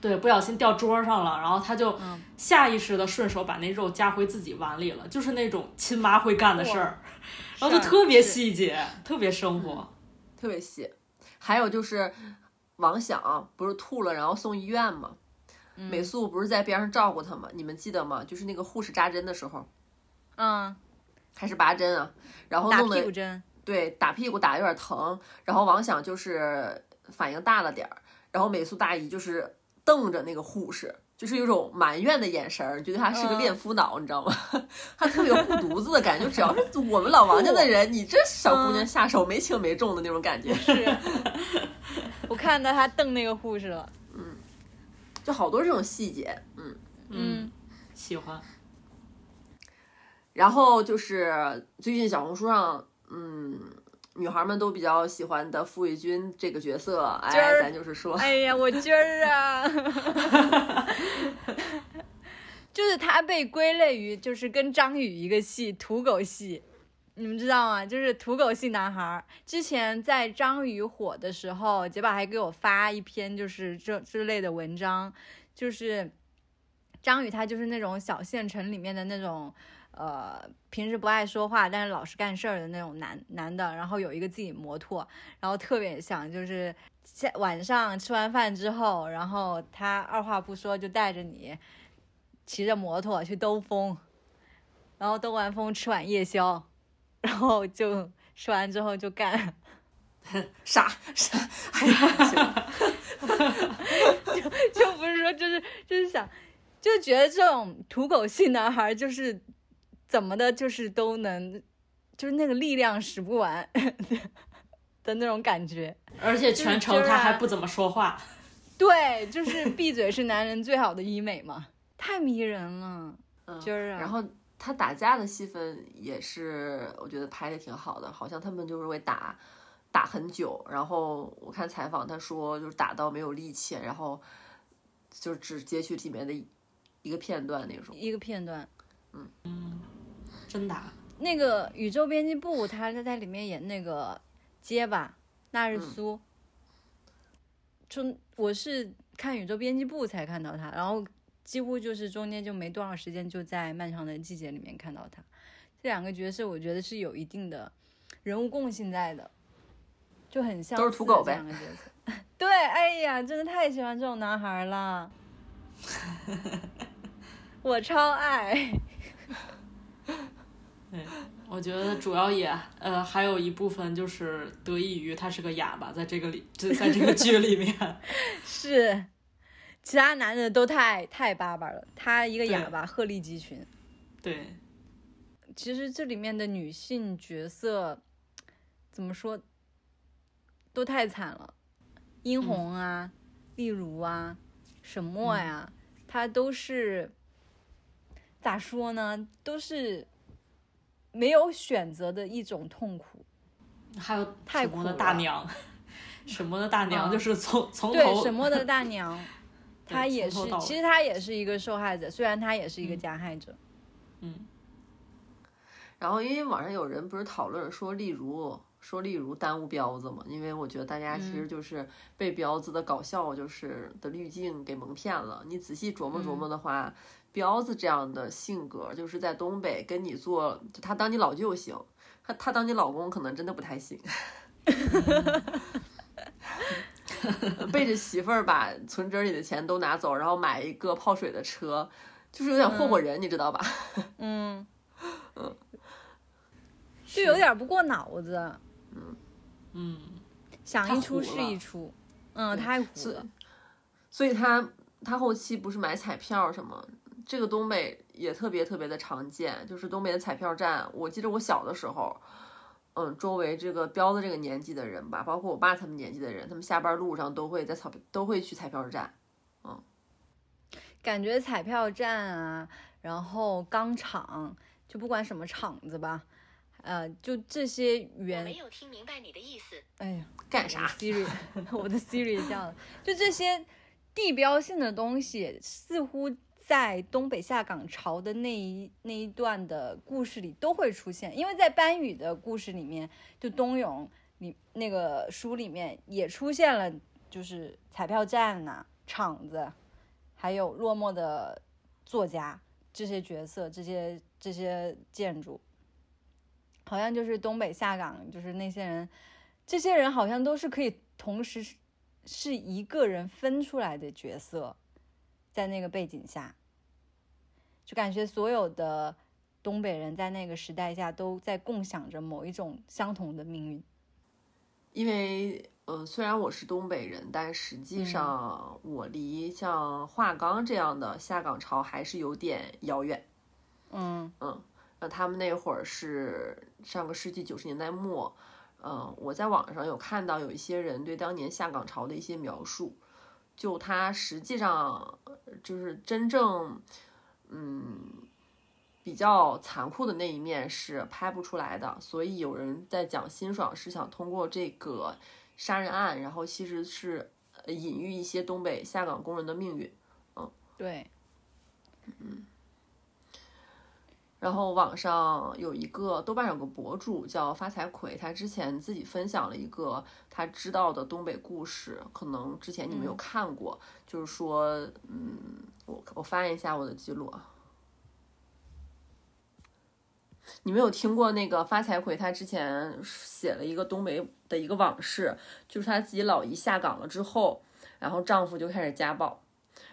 对，不小心掉桌上了，然后他就嗯下意识的顺手把那肉夹回自己碗里了，就是那种亲妈会干的事儿，然后就特别细节，特别生活。特别细。还有就是王想不是吐了，然后送医院嘛，嗯美素不是在边上照顾他吗？你们记得吗？就是那个护士扎针的时候，嗯，还是拔针啊，然后打弄得屁股针，对打屁股打得有点疼，然后王想就是反应大了点儿，然后美素大姨就是瞪着那个护士。就是有种埋怨的眼神儿，觉得他是个嗯恋夫脑，你知道吗？他特别护犊子的感觉，就只要是我们老王家的人，你这小姑娘下手没轻没重的那种感觉。是。我看到他瞪那个护士了，嗯就好多这种细节，嗯，嗯，喜欢。然后就是最近小红书上，嗯，女孩们都比较喜欢的傅卫军这个角色，哎，咱就是说，哎呀，我今儿啊，就是他被归类于就是跟张宇一个系土狗系，你们知道吗？就是土狗系男孩儿。之前在张宇火的时候，杰宝还给我发一篇就是这之类的文章，就是张宇他就是那种小县城里面的那种。呃，平时不爱说话，但是老实干事儿的那种男男的，然后有一个自己摩托，然后特别想就是下晚上吃完饭之后，然后他二话不说就带着你骑着摩托去兜风，然后兜完风吃碗夜宵，然后就吃完之后就干，傻傻，哎呀，就就不是说就是就是想，就觉得这种土狗系男孩就是怎么的，就是都能，就是那个力量使不完 的那种感觉。而且全程他还不怎么说话，对，就是闭嘴是男人最好的医美嘛，太迷人了。嗯今儿啊，然后他打架的戏份也是，我觉得拍的挺好的，好像他们就是会打打很久。然后我看采访，他说就是打到没有力气，然后就只截取里面的一一个片段那种。一个片段，真打。那个宇宙编辑部，他他在里面演那个结巴纳日苏，就我是看宇宙编辑部才看到他，然后几乎就是中间就没多少时间，就在漫长的季节里面看到他。这两个角色，我觉得是有一定的人物共性在的，就很像都是土狗呗。对，哎呀，真的太喜欢这种男孩了，我超爱。对，我觉得主要也呃还有一部分就是得益于他是个哑巴，在这个里就在这个剧里面，是，其他男的都太太巴巴了，他一个哑巴鹤立鸡群。对，其实这里面的女性角色怎么说，都太惨了，殷红啊、丽茹啊、沈墨呀、她都是咋说呢？都是没有选择的一种痛苦。还有太什么的大娘，什么的大娘啊就是从从对，头沈墨的大娘，她也是其实她也是一个受害者，虽然她也是一个嗯。加害者。嗯。然后因为网上有人不是讨论说例如说例如耽误彪子嘛，因为我觉得大家其实就是被彪子的搞笑就是的滤镜给蒙骗了。你仔细琢磨琢磨的话，彪子这样的性格就是在东北跟你做，就他当你老舅行，他他当你老公可能真的不太行。背着媳妇儿把存折里的钱都拿走，然后买一个泡水的车，就是有点霍霍人，你知道吧？嗯嗯，就有点不过脑子。嗯嗯，想一出是一出。嗯，太虎了。所以他他后期不是买彩票什么？这个东北也特别特别的常见，就是东北的彩票站。我记得我小的时候，嗯，周围这个彪子这个年纪的人吧，包括我爸他们年纪的人，他们下班路上都会在彩都会去彩票站。嗯，感觉彩票站啊，然后钢厂，就不管什么厂子吧，呃，就这些原没有听明白你的意思。哎呀，干啥？Siri，我的 Siri 叫了，就这些地标性的东西，似乎。在东北下岗潮的那一那一段的故事里都会出现，因为在班宇的故事里面，就冬泳里那个书里面也出现了，就是彩票站呐、厂子，还有落寞的作家这些角色，这些这些建筑，好像就是东北下岗，就是那些人，这些人好像都是可以同时是一个人分出来的角色，在那个背景下。就感觉所有的东北人在那个时代下都在共享着某一种相同的命运。因为，呃，虽然我是东北人，但实际上我离像华钢这样的下岗潮还是有点遥远。嗯嗯，那他们那会儿是上个世纪九十年代末。嗯，我在网上有看到有一些人对当年下岗潮的一些描述，就他实际上就是真正。嗯，比较残酷的那一面是拍不出来的，所以有人在讲辛爽是想通过这个杀人案，然后其实是隐喻一些东北下岗工人的命运。嗯，对，嗯。然后网上有一个豆瓣有个博主叫发财葵，他之前自己分享了一个他知道的东北故事，可能之前你没有看过，就是说，嗯，我我翻一下我的记录啊，你没有听过那个发财葵，他之前写了一个东北的一个往事，就是他自己老姨下岗了之后，然后丈夫就开始家暴。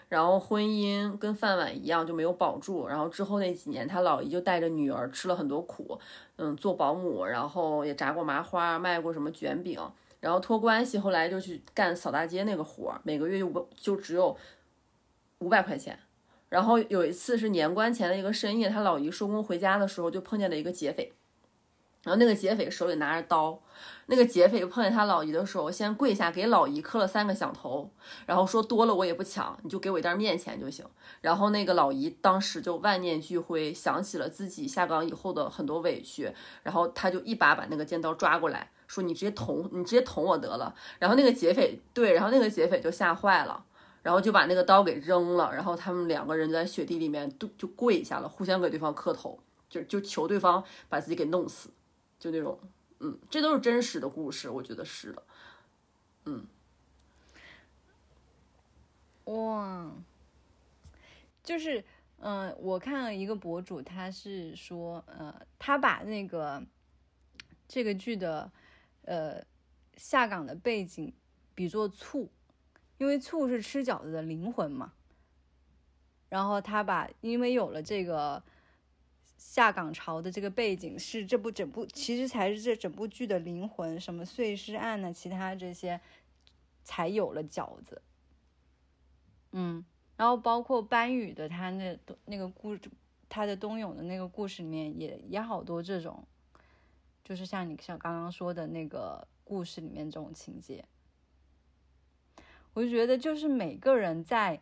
然后婚姻跟饭碗一样就没有保住，然后之后那几年，他老姨就带着女儿吃了很多苦，嗯，做保姆，然后也炸过麻花，卖过什么卷饼，然后托关系，后来就去干扫大街那个活儿，每个月五就只有五百块钱。然后有一次是年关前的一个深夜，他老姨收工回家的时候，就碰见了一个劫匪。然后那个劫匪手里拿着刀，那个劫匪碰见他老姨的时候，先跪下给老姨磕了三个响头，然后说多了我也不抢，你就给我一袋面钱就行。然后那个老姨当时就万念俱灰，想起了自己下岗以后的很多委屈，然后他就一把把那个尖刀抓过来，说你直接捅，你直接捅我得了。然后那个劫匪对，然后那个劫匪就吓坏了，然后就把那个刀给扔了，然后他们两个人在雪地里面都就跪下了，互相给对方磕头，就就求对方把自己给弄死。就那种，嗯，这都是真实的故事，我觉得是的，嗯，哇，就是，嗯，我看了一个博主，他是说，呃，他把那个这个剧的，呃，下岗的背景比作醋，因为醋是吃饺子的灵魂嘛，然后他把，因为有了这个。下岗潮的这个背景是这部整部，其实才是这整部剧的灵魂。什么碎尸案呢？其他这些才有了饺子。嗯，然后包括班宇的他那那个故，他的冬泳的那个故事里面也也好多这种，就是像你像刚刚说的那个故事里面这种情节，我就觉得就是每个人在。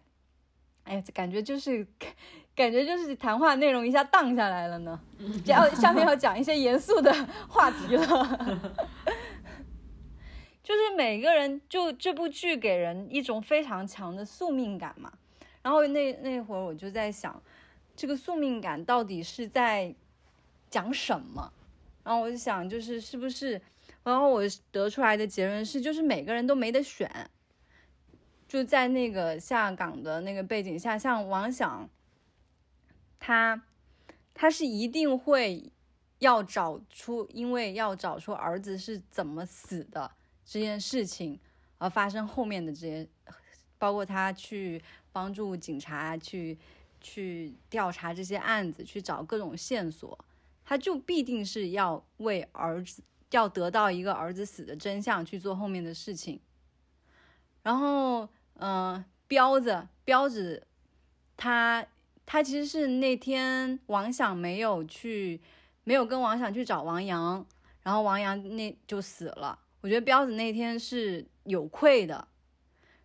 哎呀，感觉就是，感觉就是谈话内容一下荡下来了呢。要下面要讲一些严肃的话题了。就是每个人，就这部剧给人一种非常强的宿命感嘛。然后那那会儿我就在想，这个宿命感到底是在讲什么？然后我就想，就是是不是？然后我得出来的结论是，就是每个人都没得选。就在那个下岗的那个背景下，像王想，他他是一定会要找出，因为要找出儿子是怎么死的这件事情，而发生后面的这些，包括他去帮助警察去去调查这些案子，去找各种线索，他就必定是要为儿子要得到一个儿子死的真相去做后面的事情。然后，嗯、彪子，彪子，他他其实是那天王想没有去，没有跟王想去找王阳，然后王阳那就死了。我觉得彪子那天是有愧的，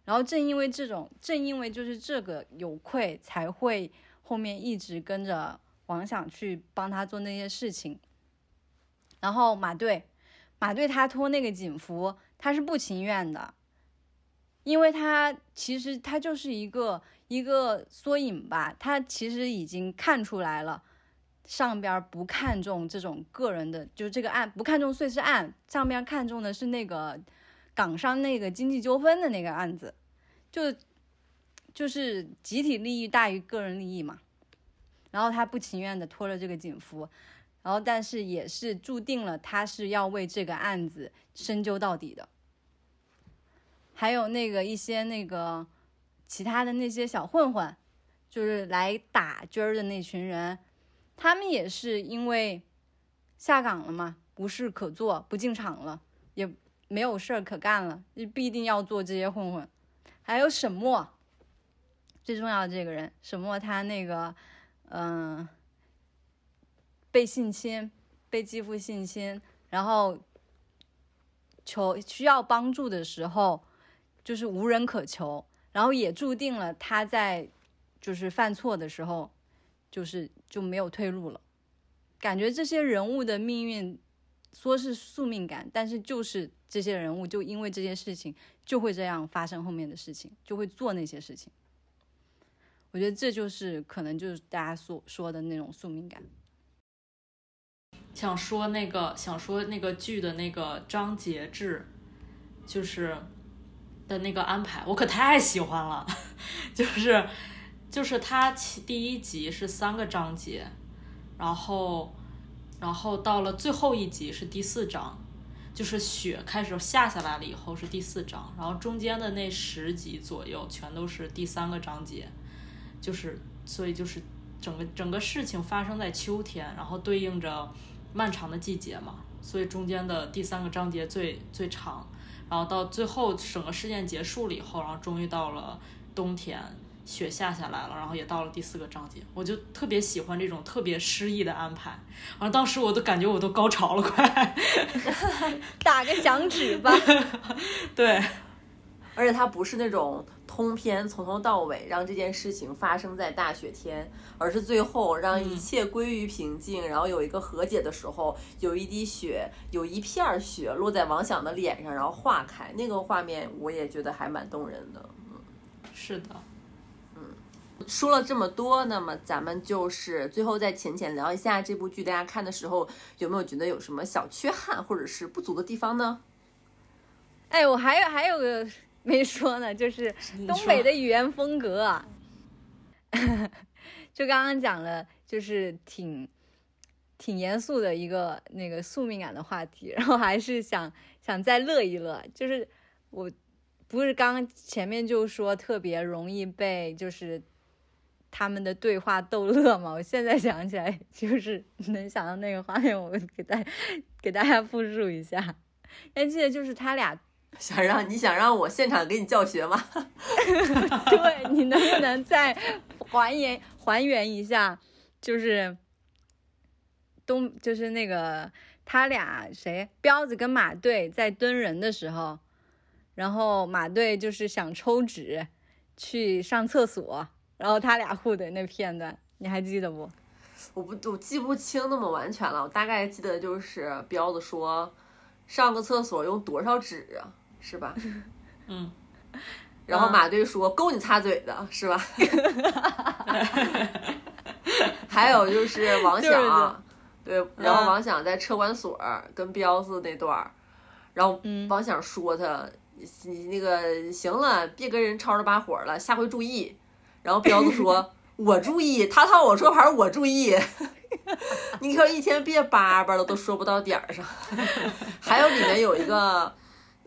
然后正因为这种，正因为就是这个有愧，才会后面一直跟着王想去帮他做那些事情。然后马队，马队他脱那个警服，他是不情愿的，因为他其实他就是一个一个缩影吧，他其实已经看出来了。上边不看重这种个人的，就是这个案不看重碎尸案，上边看重的是那个港商那个经济纠纷的那个案子，就就是集体利益大于个人利益嘛。然后他不情愿的脱了这个警服，然后但是也是注定了他是要为这个案子深究到底的。还有那个一些那个其他的那些小混混，就是来打军儿的那群人。他们也是因为下岗了嘛，无事可做，不进厂了，也没有事儿可干了，就必定要做这些混混。还有沈墨，最重要的这个人，沈墨他那个，嗯、被性侵，被继父性侵，然后求需要帮助的时候，就是无人可求，然后也注定了他在就是犯错的时候。就是就没有退路了，感觉这些人物的命运说是宿命感，但是就是这些人物就因为这些事情就会这样发生后面的事情，就会做那些事情。我觉得这就是可能就是大家所说的那种宿命感。想说那个想说那个剧的那个章节制，就是的那个安排，我可太喜欢了，就是。就是它第一集是三个章节，然后，然后到了最后一集是第四章，就是雪开始下下来了以后是第四章，然后中间的那十集左右全都是第三个章节，就是所以就是整个整个事情发生在秋天，然后对应着漫长的季节嘛，所以中间的第三个章节最最长，然后到最后整个事件结束了以后，然后终于到了冬天。雪下下来了，然后也到了第四个章节，我就特别喜欢这种特别诗意的安排。然后当时我都感觉我都高潮了，快 打个响指吧。对，而且它不是那种通篇从头到尾让这件事情发生在大雪天，而是最后让一切归于平静，然后有一个和解的时候，有一滴雪，有一片雪落在王想的脸上，然后化开，那个画面我也觉得还蛮动人的。嗯，是的。说了这么多，那么咱们就是最后再浅浅聊一下这部剧，大家看的时候有没有觉得有什么小缺憾或者是不足的地方呢？哎，我还有还有个没说呢，就是东北的语言风格啊，就刚刚讲了，就是挺挺严肃的一个那个宿命感的话题，然后还是想想再乐一乐，就是我不是刚前面就说特别容易被就是。他们的对话逗乐嘛，我现在想起来就是能想到那个画面，我给大给大家复述一下。还记得就是他俩想让你想让我现场给你教学吗？对你能不能再还原还原一下？就是东就是那个他俩谁彪子跟马队在蹲人的时候，然后马队就是想抽纸去上厕所。然后他俩互怼那片段，你还记得不？我不，我记不清那么完全了。我大概记得就是彪子说，上个厕所用多少纸啊，是吧？嗯。然后马队说够你擦嘴的，是吧？还有就是王响，对，然后王响在车管所跟彪子那段然后王响说他，你那个行了，别跟人吵吵把火了，下回注意。然后彪子说：“我注意，他套我车牌，我注意。你可一天别叭叭了，都说不到点儿上。还有里面有一个，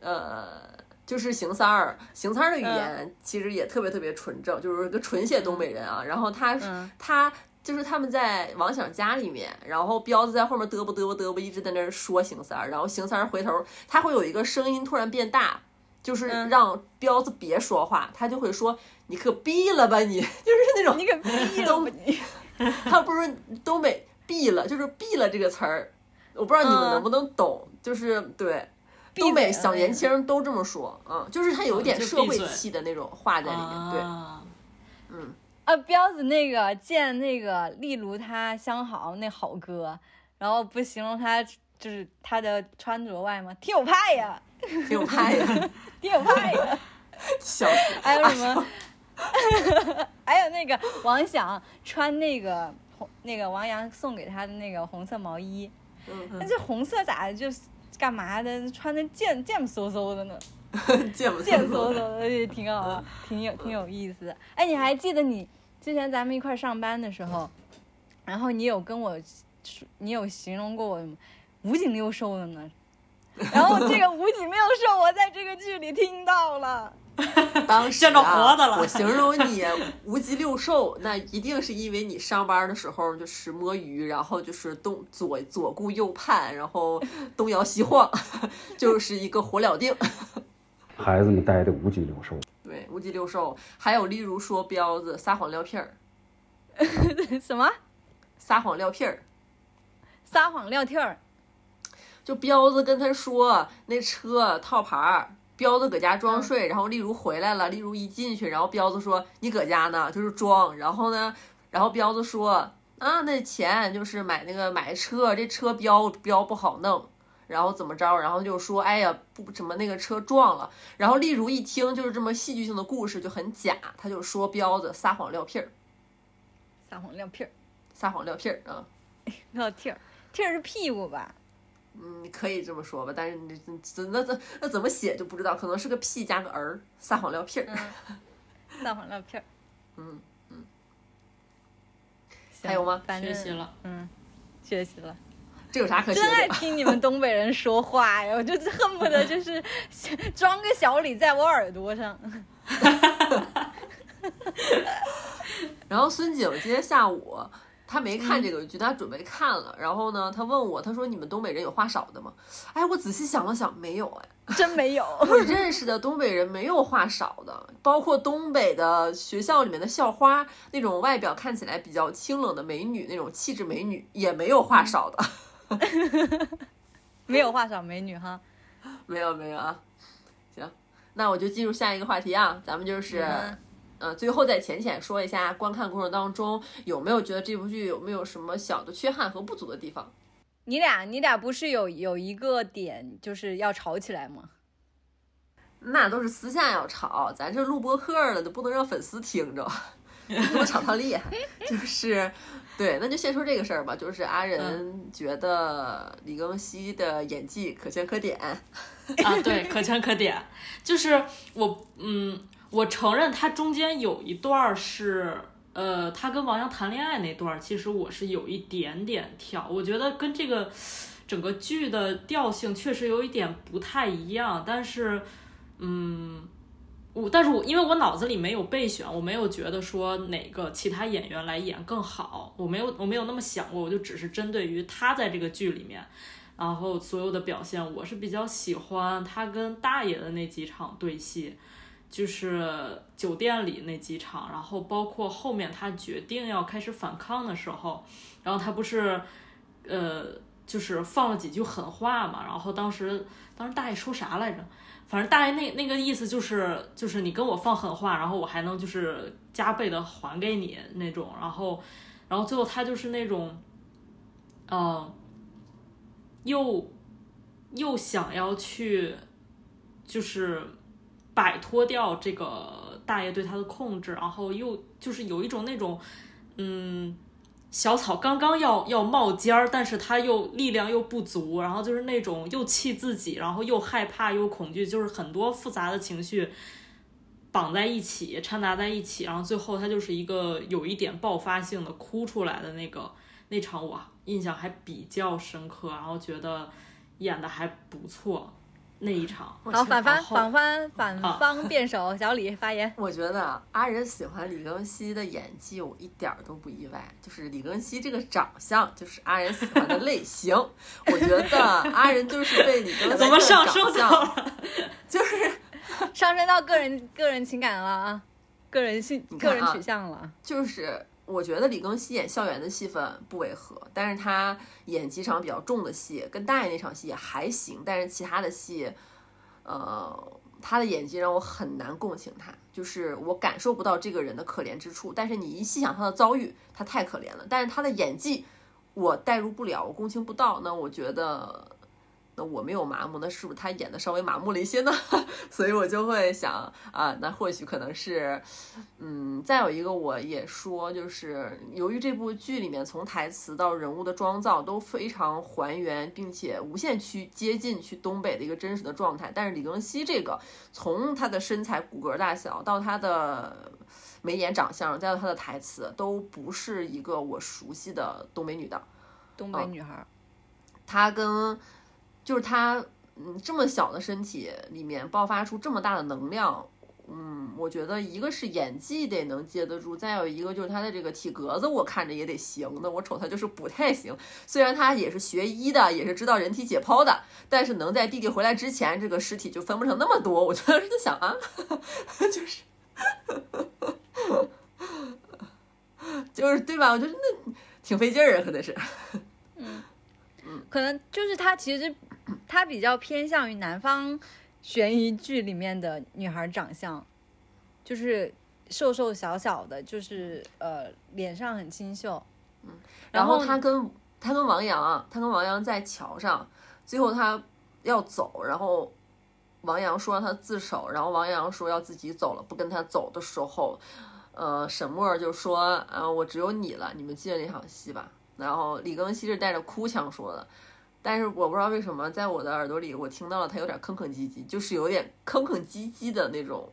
呃，就是邢三儿，邢三儿的语言其实也特别特别纯正，就是个纯血东北人啊。然后他嗯他就是他们在王响家里面，然后彪子在后面嘚啵嘚啵嘚啵，一直在那儿说邢三儿，然后邢三儿回头，他会有一个声音突然变大，就是嗯让彪子别说话，他就会说你可毙了吧你，就是那种你可毙了吧你！他不是东北毙了，就是毙了这个词儿，我不知道你们嗯能不能懂，就是对。闭东北小年轻都这么说，嗯，就是他有一点社会气的那种话在里面，对，嗯啊，彪子那个见那个，例如他相好那好哥，然后不形容他就是他的穿着外吗？挺有派呀，挺有派的，挺有派呀。笑死。还有什么？还有那个王想穿那个红那个王阳送给他的那个红色毛衣，嗯那这红色咋的就是干嘛的？穿的贱贱嗖嗖的呢？贱嗖嗖的也挺好，挺有挺有意思的。哎，你还记得你之前咱们一块上班的时候，然后你有跟我说，你有形容过我五颈六瘦的呢？然后这个五颈六瘦，我在这个剧里听到了。当时、啊、见着活的了我形容 你无极六兽，那一定是因为你上班的时候就是摸鱼，然后就是东左左顾右盼，然后东摇西晃，就是一个火燎腚。孩子们待的无极六兽。对，无极六兽，还有例如说彪子撒谎撂屁儿，什么？撒谎撂屁儿。撒谎撂屁儿？就彪子跟他说那车套牌儿，彪子搁家装睡，然后例如回来了，例如一进去，然后彪子说你搁家呢，就是装，然后呢，然后彪子说啊那钱就是买那个买车，这车标标不好弄，然后怎么着，然后就说哎呀不怎么那个车撞了，然后例如一听就是这么戏剧性的故事就很假，他就说彪子撒谎撂屁儿，撒谎撂屁儿，撒谎撂屁儿啊。撂屁儿，屁儿是屁股吧？嗯，可以这么说吧，但是你这那那那怎么写就不知道，可能是个屁加个儿，撒谎撂屁儿。撒谎撂屁儿。嗯嗯，还有吗反正学习了。嗯，学习了。这有啥可学真爱？听你们东北人说话呀，我就是恨不得就是 装个小李在我耳朵上。然后孙景今天下午他没看这个剧，他准备看了。然后呢，他问我，他说：“你们东北人有话少的吗？”哎，我仔细想了想，没有哎。真没有，我认识的东北人没有话少的，包括东北的学校里面的校花，那种外表看起来比较清冷的美女，那种气质美女也没有话少的。没有话少美女哈。没有没有啊，行，那我就进入下一个话题啊，咱们就是，嗯呃，最后再浅浅说一下观看过程当中有没有觉得这部剧有没有什么小的缺憾和不足的地方？你俩你俩不是有有一个点就是要吵起来吗？那都是私下要吵，咱这录播客了，都不能让粉丝听着，不能吵他厉害。就是，对，那就先说这个事儿吧。就是阿仁觉得李庚希的演技可圈可点，啊，对，可圈可点。就是我，嗯，我承认他中间有一段是，呃，他跟王阳谈恋爱那段，其实我是有一点点跳，我觉得跟这个整个剧的调性确实有一点不太一样，但是，嗯。我，但是我因为我脑子里没有备选，我没有觉得说哪个其他演员来演更好，我没有我没有那么想过，我就只是针对于他在这个剧里面，然后所有的表现，我是比较喜欢他跟大爷的那几场对戏，就是酒店里那几场，然后包括后面他决定要开始反抗的时候，然后他不是，呃，就是放了几句狠话嘛，然后当时当时大爷说啥来着？反正大爷那那个意思就是就是你跟我放狠话，然后我还能就是加倍的还给你那种，然后然后最后他就是那种，嗯、又又想要去就是摆脱掉这个大爷对他的控制，然后又就是有一种那种嗯。小草刚刚要要冒尖儿，但是他又力量又不足，然后就是那种又气自己，然后又害怕又恐惧，就是很多复杂的情绪绑在一起，掺杂在一起，然后最后他就是一个有一点爆发性的哭出来的那个那场，我印象还比较深刻，然后觉得演的还不错。那一场。好，反方反方反啊方辩手小李发言。我觉得阿仁喜欢李庚希的演技，我一点儿都不意外。就是李庚希这个长相，就是阿仁喜欢的类型。我觉得阿仁就是被李庚希怎么上升到，了？就是上升到个人个人情感了啊，个人性个人取向了。就是，我觉得李庚希演校园的戏份不违和，但是他演几场比较重的戏，跟大爷那场戏也还行，但是其他的戏，呃，他的演技让我很难共情他，就是我感受不到这个人的可怜之处，但是你一细想他的遭遇，他太可怜了，但是他的演技我代入不了，我共情不到，那我觉得。那我没有麻木，那是不是他演的稍微麻木了一些呢？所以我就会想啊，那或许可能是，嗯，再有一个我也说，就是由于这部剧里面从台词到人物的妆造都非常还原，并且无限去接近去东北的一个真实的状态，但是李庚希这个从她的身材骨骼大小到她的眉眼长相，再到她的台词，都不是一个我熟悉的东北女的。东北女孩儿，她跟就是他，嗯，这么小的身体里面爆发出这么大的能量，嗯，我觉得一个是演技得能接得住，再有一个就是他的这个体格子，我看着也得行的，我瞅他就是不太行。虽然他也是学医的，也是知道人体解剖的，但是能在弟弟回来之前，这个尸体就分不成那么多，我当时 就想啊，就是。就是对吧？我觉得那挺费劲儿啊，可能是。嗯嗯可能就是他其实她比较偏向于南方悬疑剧里面的女孩长相，就是瘦瘦小小的，就是呃脸上很清秀。嗯然后后他跟他跟王阳，他跟王阳在桥上，最后他要走，然后王阳说让他自首，然后王阳说要自己走了，不跟他走的时候，呃，沈墨就说，啊，我只有你了，你们记得那场戏吧？然后李庚希是带着哭腔说的，但是我不知道为什么在我的耳朵里，我听到了他有点吭吭唧唧，就是有点吭吭唧唧的那种。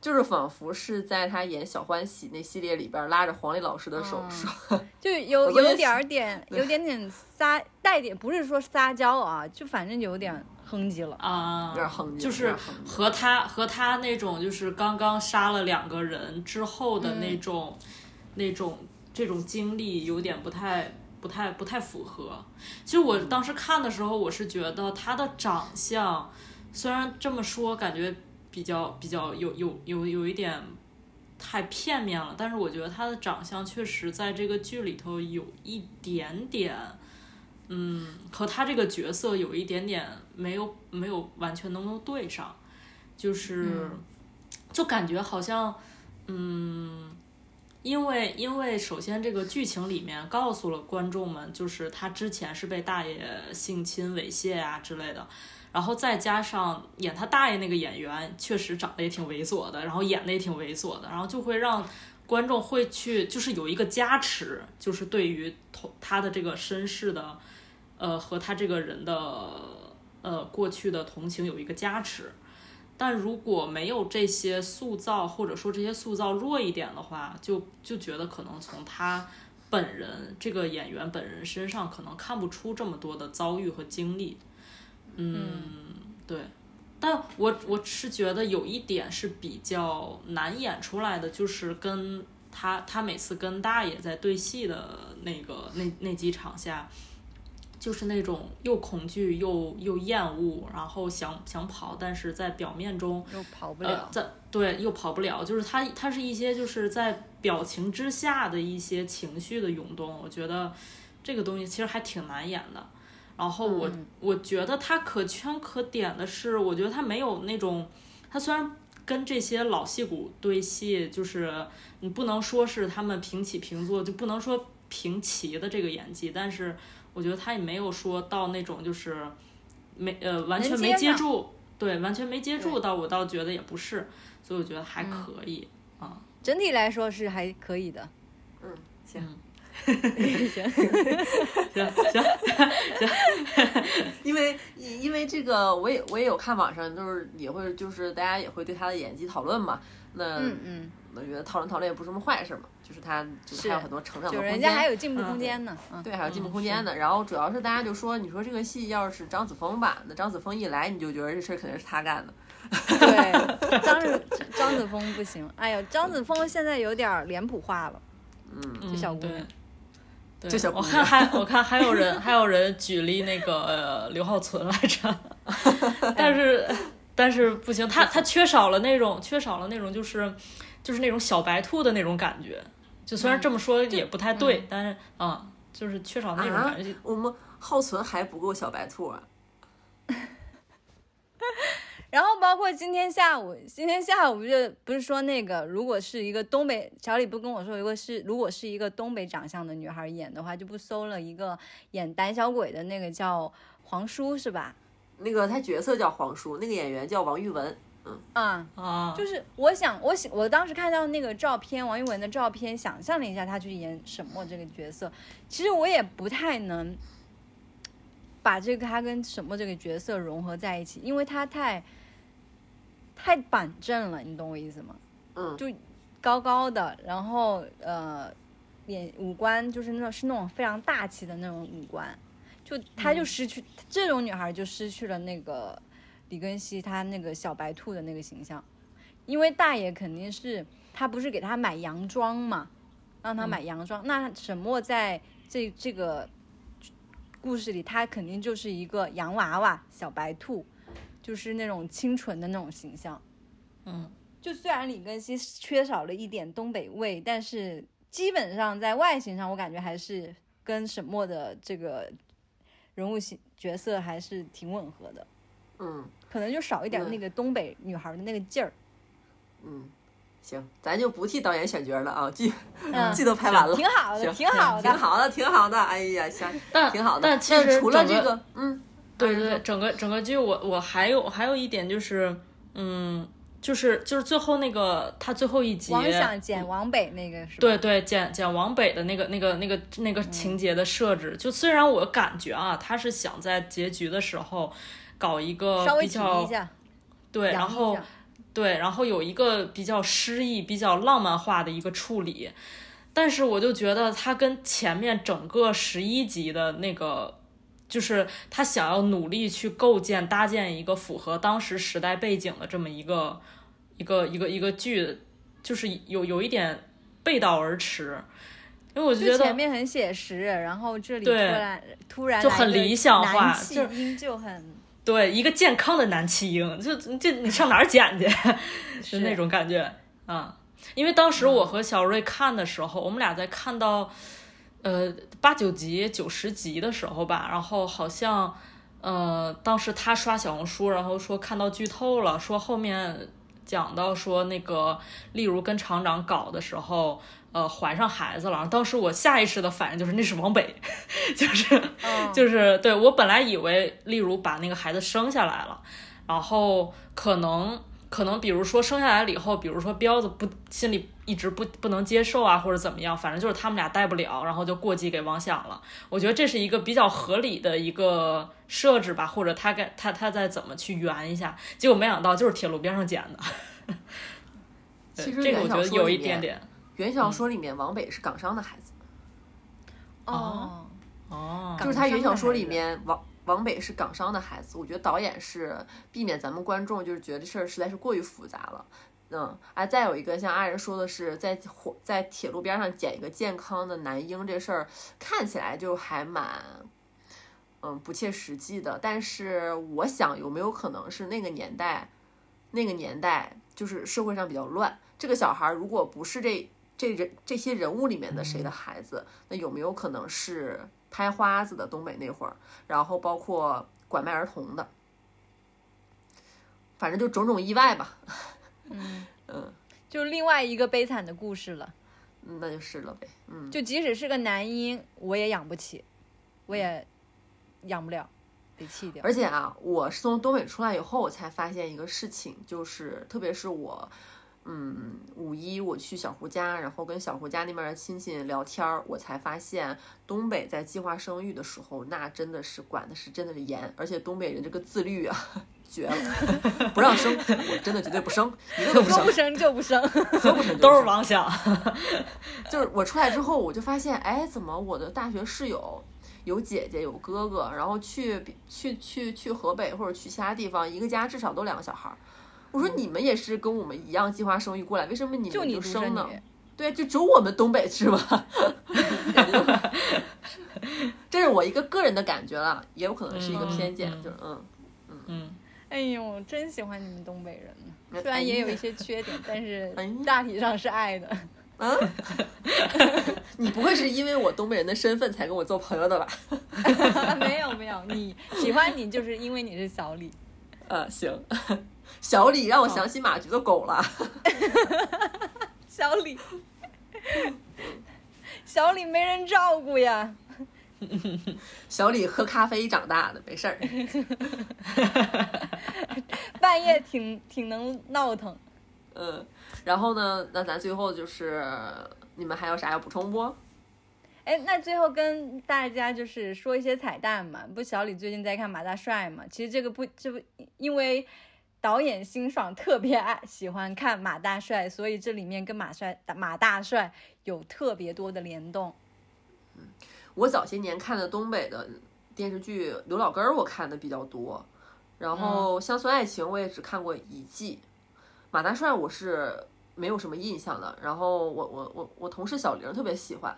就是仿佛是在他演《小欢喜》那系列里边拉着黄磊老师的手嗯说，就有有点儿点，有点点撒，带点不是说撒娇啊，就反正有点哼唧了。啊，有点哼唧就是和他和他那种就是刚刚杀了两个人之后的那种、那种这种经历有点不太不太不太符合。其实我当时看的时候，我是觉得他的长相虽然这么说感觉比较比较有有有有一点太片面了，但是我觉得他的长相确实在这个剧里头有一点点。嗯，和他这个角色有一点点没有没有完全能够对上，就是、就感觉好像，嗯，因为因为首先这个剧情里面告诉了观众们，就是他之前是被大爷性侵猥亵啊之类的，然后再加上演他大爷那个演员确实长得也挺猥琐的，然后演的也挺猥琐的，然后就会让观众会去就是有一个加持，就是对于同他的这个身世的。呃和他这个人的呃过去的同情有一个加持。但如果没有这些塑造，或者说这些塑造弱一点的话，就就觉得可能从他本人这个演员本人身上，可能看不出这么多的遭遇和经历。嗯，对。但我我是觉得有一点是比较难演出来的，就是跟他他每次跟大爷在对戏的那个那那几场下，就是那种又恐惧又又厌恶，然后想想跑，但是在表面中又跑不呃了，，在对又跑不了，就是他他是一些就是在表情之下的一些情绪的涌动，我觉得这个东西其实还挺难演的。然后我、我觉得他可圈可点的是，我觉得他没有那种，他虽然跟这些老戏骨对戏，就是你不能说是他们平起平坐，就不能说平齐的这个演技，但是我觉得他也没有说到那种就是没呃完全没接住，对，完全没接住到，我倒觉得也不是，所以我觉得还可以啊。整体来说是还可以的。嗯，行。行，行行行，因为因因为这个，我也我也有看网上，就是也会就是大家也会对他的演技讨论嘛。那嗯嗯，我觉得讨论讨论也不是什么坏事嘛，就是他就是还有很多成长的空间。就人家还有进步空间呢。嗯，对，还有进步空间的。然后主要是大家就说，你说这个戏要是张子枫吧，那张子枫一来，你就觉得这事儿肯定是他干的。对，张子张子枫不行。哎呦，张子枫现在有点脸谱化了。嗯，这小姑娘。对，这小姑我看还我看还有人还有人举例那个、呃、刘浩存来着，但是但是不行，他他缺少了那种缺少了那种就是就是那种小白兔的那种感觉。就虽然这么说也不太对，但是啊、就是缺少那种啊感觉。，我们浩存还不够小白兔啊。然后包括今天下午，今天下午就不是说那个，如果是一个东北，小李不跟我说，如果是如果是一个东北长相的女孩演的话，就不搜了一个演胆小鬼的那个叫黄叔是吧？那个他角色叫黄叔，那个演员叫王玉文。啊、啊，就是我想，我想，我当时看到那个照片，王一文的照片，想象了一下他去演沈墨这个角色，其实我也不太能把这个他跟沈墨这个角色融合在一起，因为他太太板正了，你懂我意思吗？嗯，就高高的，然后呃，脸五官就是那种是那种非常大气的那种五官，就他就失去、这种女孩就失去了那个李根熙他那个小白兔的那个形象，因为大爷肯定是他不是给他买洋装嘛，让他买洋装，那沈墨在这这个故事里，他肯定就是一个洋娃娃小白兔，就是那种清纯的那种形象。嗯，就虽然李根熙缺少了一点东北味，但是基本上在外形上，我感觉还是跟沈墨的这个人物形角色还是挺吻合的，嗯可能就少一点嗯那个东北女孩的那个劲儿。嗯，行，咱就不替导演选角了啊，剧嗯，剧都拍完了，挺好的，挺好的，挺好的，挺好的。哎呀，行，但挺好的。但其实除了这个，嗯，对对对，整个整个剧我我还有还有一点就是，嗯，就是就是最后那个他最后一集，王想捡王北那个是吧？对对，捡捡王北的那个那个那个那个情节的设置，就虽然我感觉啊，他是想在结局的时候搞一个稍微提比较一下，对，然后对，然后有一个比较诗意、比较浪漫化的一个处理，但是我就觉得他跟前面整个十一集的那个，就是他想要努力去构建、搭建一个符合当时时代背景的这么一个一个一个一个剧，就是有有一点背道而驰，因为我觉得前面很写实，然后这里突然突然就很理想化就音就很对一个健康的男弃婴，就就你上哪儿捡去？是就那种感觉啊。因为当时我和小瑞看的时候，我们俩在看到呃八九集、九十集的时候吧，然后好像呃当时他刷小红书，然后说看到剧透了，说后面讲到说那个例如跟厂长搞的时候。呃，怀上孩子了，然后当时我下意识的反应就是那是往北，就是、嗯就是对我本来以为例如把那个孩子生下来了，然后可能可能比如说生下来了以后，比如说彪子不心里一直不不能接受啊，或者怎么样，反正就是他们俩带不了，然后就过继给王想了。我觉得这是一个比较合理的一个设置吧，或者他该他他再怎么去圆一下，结果没想到就是铁路边上捡的。对其实这个我觉得有一点点原小说里面王北是港商的孩子，哦，哦，就是他原小说里面王王北是港商的孩子。我觉得导演是避免咱们观众就是觉得这事儿实在是过于复杂了。嗯，啊，再有一个像阿仁说的是，在火在铁路边上捡一个健康的男婴这事儿，看起来就还蛮，嗯，不切实际的。但是我想，有没有可能是那个年代，那个年代就是社会上比较乱，这个小孩儿如果不是这这人这些人物里面的谁的孩子，那有没有可能是拍花子的东北那会儿，然后包括拐卖儿童的，反正就种种意外吧。嗯 嗯，就另外一个悲惨的故事了。嗯那就是了呗。嗯，就即使是个男婴，我也养不起，我也养不了，得弃掉。而且啊，我是从东北出来以后，我才发现一个事情，就是特别是我嗯，五一我去小胡家，然后跟小胡家那边的亲戚聊天儿，我才发现东北在计划生育的时候，那真的是管的是真的是严，而且东北人这个自律啊，绝了，不让生，我真的绝对不生，一个都不生说不，生就不生。说 不生都是妄想。就是我出来之后，我就发现，哎，怎么我的大学室友有姐姐有哥哥，然后去比去去去河北或者去其他地方，一个家至少都两个小孩儿。我说你们也是跟我们一样计划生育过来，为什么你们就生生呢？对，就只有我们东北是吗？感觉就这是我一个个人的感觉了，也有可能是一个偏见，嗯就是嗯，嗯嗯，哎呦，真喜欢你们东北人，哎虽然也有一些缺点，但是 大体上是爱的。啊，你不会是因为我东北人的身份才跟我做朋友的吧？没有没有，你喜欢你就是因为你是小李。呃，行，小李让我想起马局的狗了。小李，小李没人照顾呀。小李喝咖啡长大的，没事儿。半夜挺挺能闹腾。嗯，然后呢，那咱最后就是你们还有啥要补充不？哎，那最后跟大家就是说一些彩蛋嘛。不，小李最近在看马大帅嘛。其实这个不，这不因为导演辛爽特别爱喜欢看马大帅，所以这里面跟马帅马大帅有特别多的联动。嗯我早些年看的东北的电视剧《刘老根儿》，我看的比较多。然后《乡村爱情》我也只看过一季，马大帅我是没有什么印象的。然后我我我我同事小玲特别喜欢，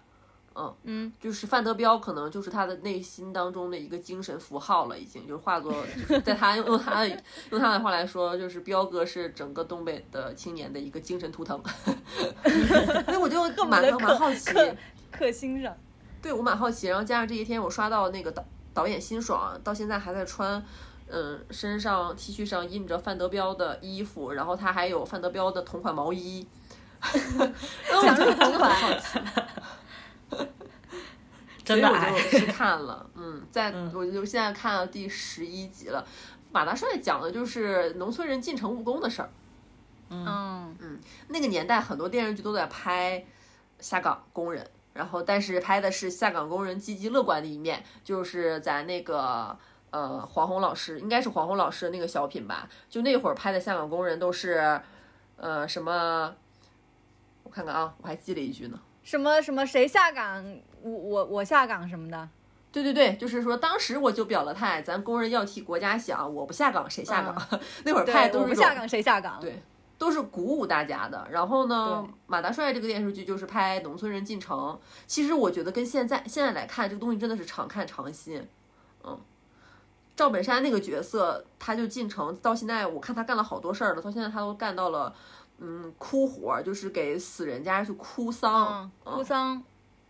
嗯嗯，就是范德彪可能就是他的内心当中的一个精神符号了，已经就是化作，就是在他用他的用他的话来说，就是彪哥是整个东北的青年的一个精神图腾。所以我就蛮蛮好奇，刻刻心上。对我蛮好奇，然后加上这一天我刷到那个导导演辛爽到现在还在穿，嗯，身上 T 恤上印着范德彪的衣服，然后他还有范德彪的同款毛衣，然后我就真的很好奇，真的我。就去看了，嗯，在我就现在看到第十一集了。马大帅讲的就是农村人进城务工的事儿。嗯，那个年代很多电视剧都在拍下岗工人，然后但是拍的是下岗工人积极乐观的一面，就是在那个呃黄宏老师应该是黄宏老师的那个小品吧，就那会儿拍的下岗工人都是呃什么，我看看啊，我还记了一句呢。什么什么谁下岗，我我我下岗什么的。对对对，就是说当时我就表了态，咱工人要替国家想，我不下岗谁下岗？那会儿拍都是我不下岗谁下岗？对都是鼓舞大家的。然后呢，马大帅这个电视剧就是拍农村人进城。其实我觉得跟现在现在来看，这个东西真的是常看常新。嗯，赵本山那个角色，他就进城到现在，我看他干了好多事儿了，到现在他都干到了。嗯，哭活儿就是给死人家去哭丧嗯，，哭丧，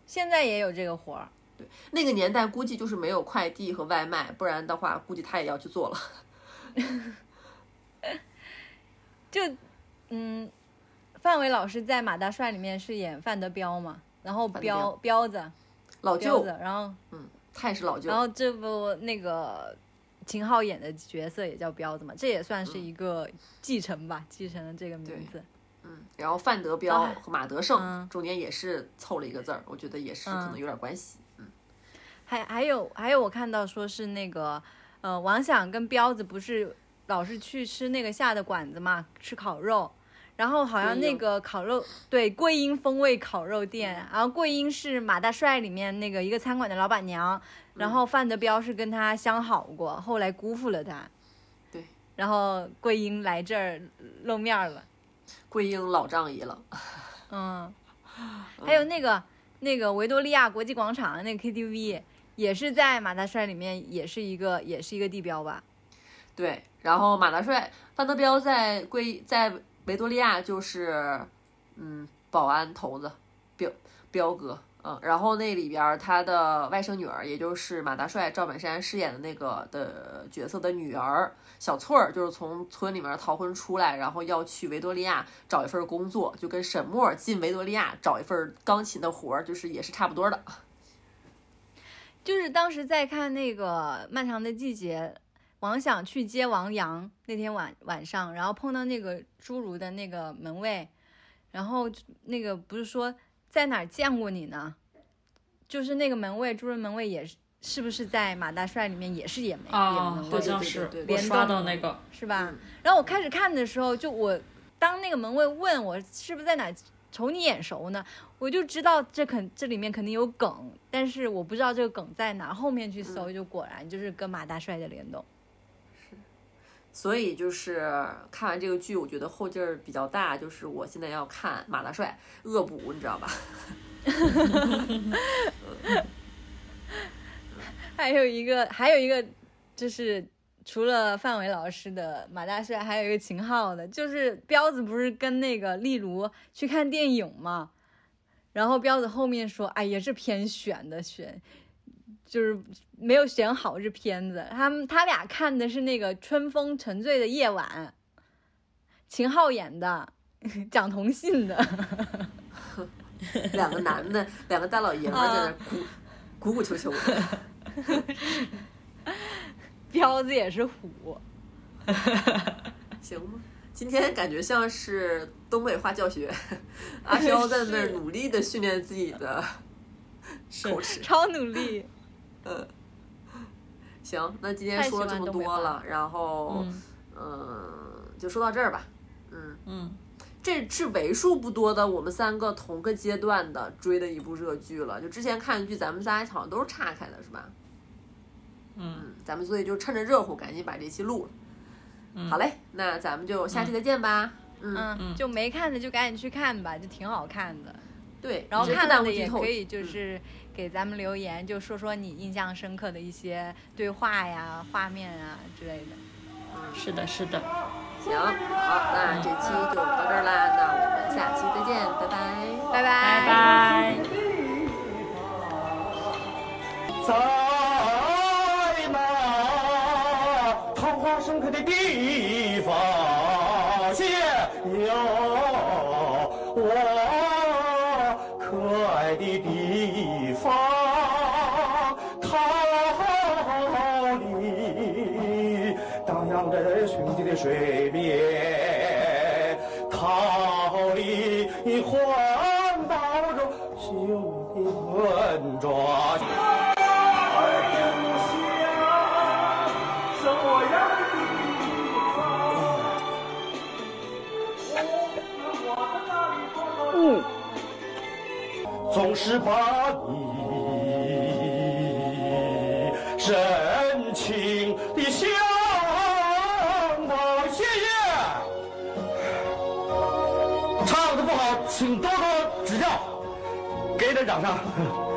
现在也有这个活儿。对那个年代估计就是没有快递和外卖，不然的话估计他也要去做了。就，嗯，范伟老师在《马大帅》里面是演范德彪嘛，然后彪彪子老舅子，，然后嗯他也是老舅然。后这部那个秦昊演的角色也叫彪子嘛，这也算是一个继承吧，继承了这个名字。嗯，然后范德彪哎和马德胜嗯中间也是凑了一个字儿，我觉得也是可能有点关系。嗯，还还有还有，我看到说是那个呃，王响跟彪子不是老是去吃那个下的馆子嘛，吃烤肉。然后好像那个烤肉，对桂英风味烤肉店，然后桂英是马大帅里面那个一个餐馆的老板娘，然后范德彪是跟他相好过，后来辜负了他，对，然后桂英来这儿露面了，桂英老仗义了。嗯，还有那个那个维多利亚国际广场那个 KTV，也是在马大帅里面，也是一个也是一个地标吧？对，然后马大帅范德彪在桂在维多利亚就是嗯保安头子彪彪哥。嗯，然后那里边他的外甥女儿，也就是马大帅赵本山饰演的那个的角色的女儿小翠儿，就是从村里面逃婚出来，然后要去维多利亚找一份工作，就跟沈墨进维多利亚找一份钢琴的活儿，就是也是差不多的。就是当时在看那个《漫长的季节》，王想去接王阳那天晚晚上，然后碰到那个侏儒的那个门卫，然后那个不是说在哪儿见过你呢？就是那个门卫，侏儒门卫也是，是不是在马大帅里面也是演门、啊，好像是对对我刷到那个，是吧？然后我开始看的时候，就我当那个门卫问我是不是在哪瞅你眼熟呢，我就知道这肯这里面肯定有梗，但是我不知道这个梗在哪。后面去搜，就果然就是跟马大帅的联动。所以就是看完这个剧，我觉得后劲儿比较大。就是我现在要看马大帅恶补，你知道吧？还有一个，还有一个就是除了范伟老师的马大帅，还有一个秦昊的，就是彪子不是跟那个例如去看电影嘛，然后彪子后面说，哎呀，这偏选的选。就是没有选好这片子，他们他俩看的是那个《春风沉醉的夜晚》，秦昊演的，讲同性的，两个男的，两个大老爷们在那儿鼓鼓鼓秋秋的。彪子也是虎，行吗？今天感觉像是东北话教学，阿 飘在那儿努力的训练自己的口齿。超努力。嗯，行，那今天说了这么多了，然后嗯嗯，就说到这儿吧。嗯，嗯，这是为数不多的我们三个同个阶段的追的一部热剧了。就之前看剧，咱们仨好像都是岔开的，是吧？嗯嗯，咱们所以就趁着热乎，赶紧把这期录了。嗯好嘞，那咱们就下期再见吧。嗯，嗯，就没看的就赶紧去看吧，就挺好看的。对，然后看了的也可以，就嗯是给咱们留言，就说说你印象深刻的一些对话呀、画面啊之类的。是的，是的，行，好，那这期就到这儿啦，那我们下期再见，拜拜。拜拜拜拜。在那桃花盛开的地村庄。总是把你深情的向往。谢谢。唱的不好，请多多指教，给点掌声。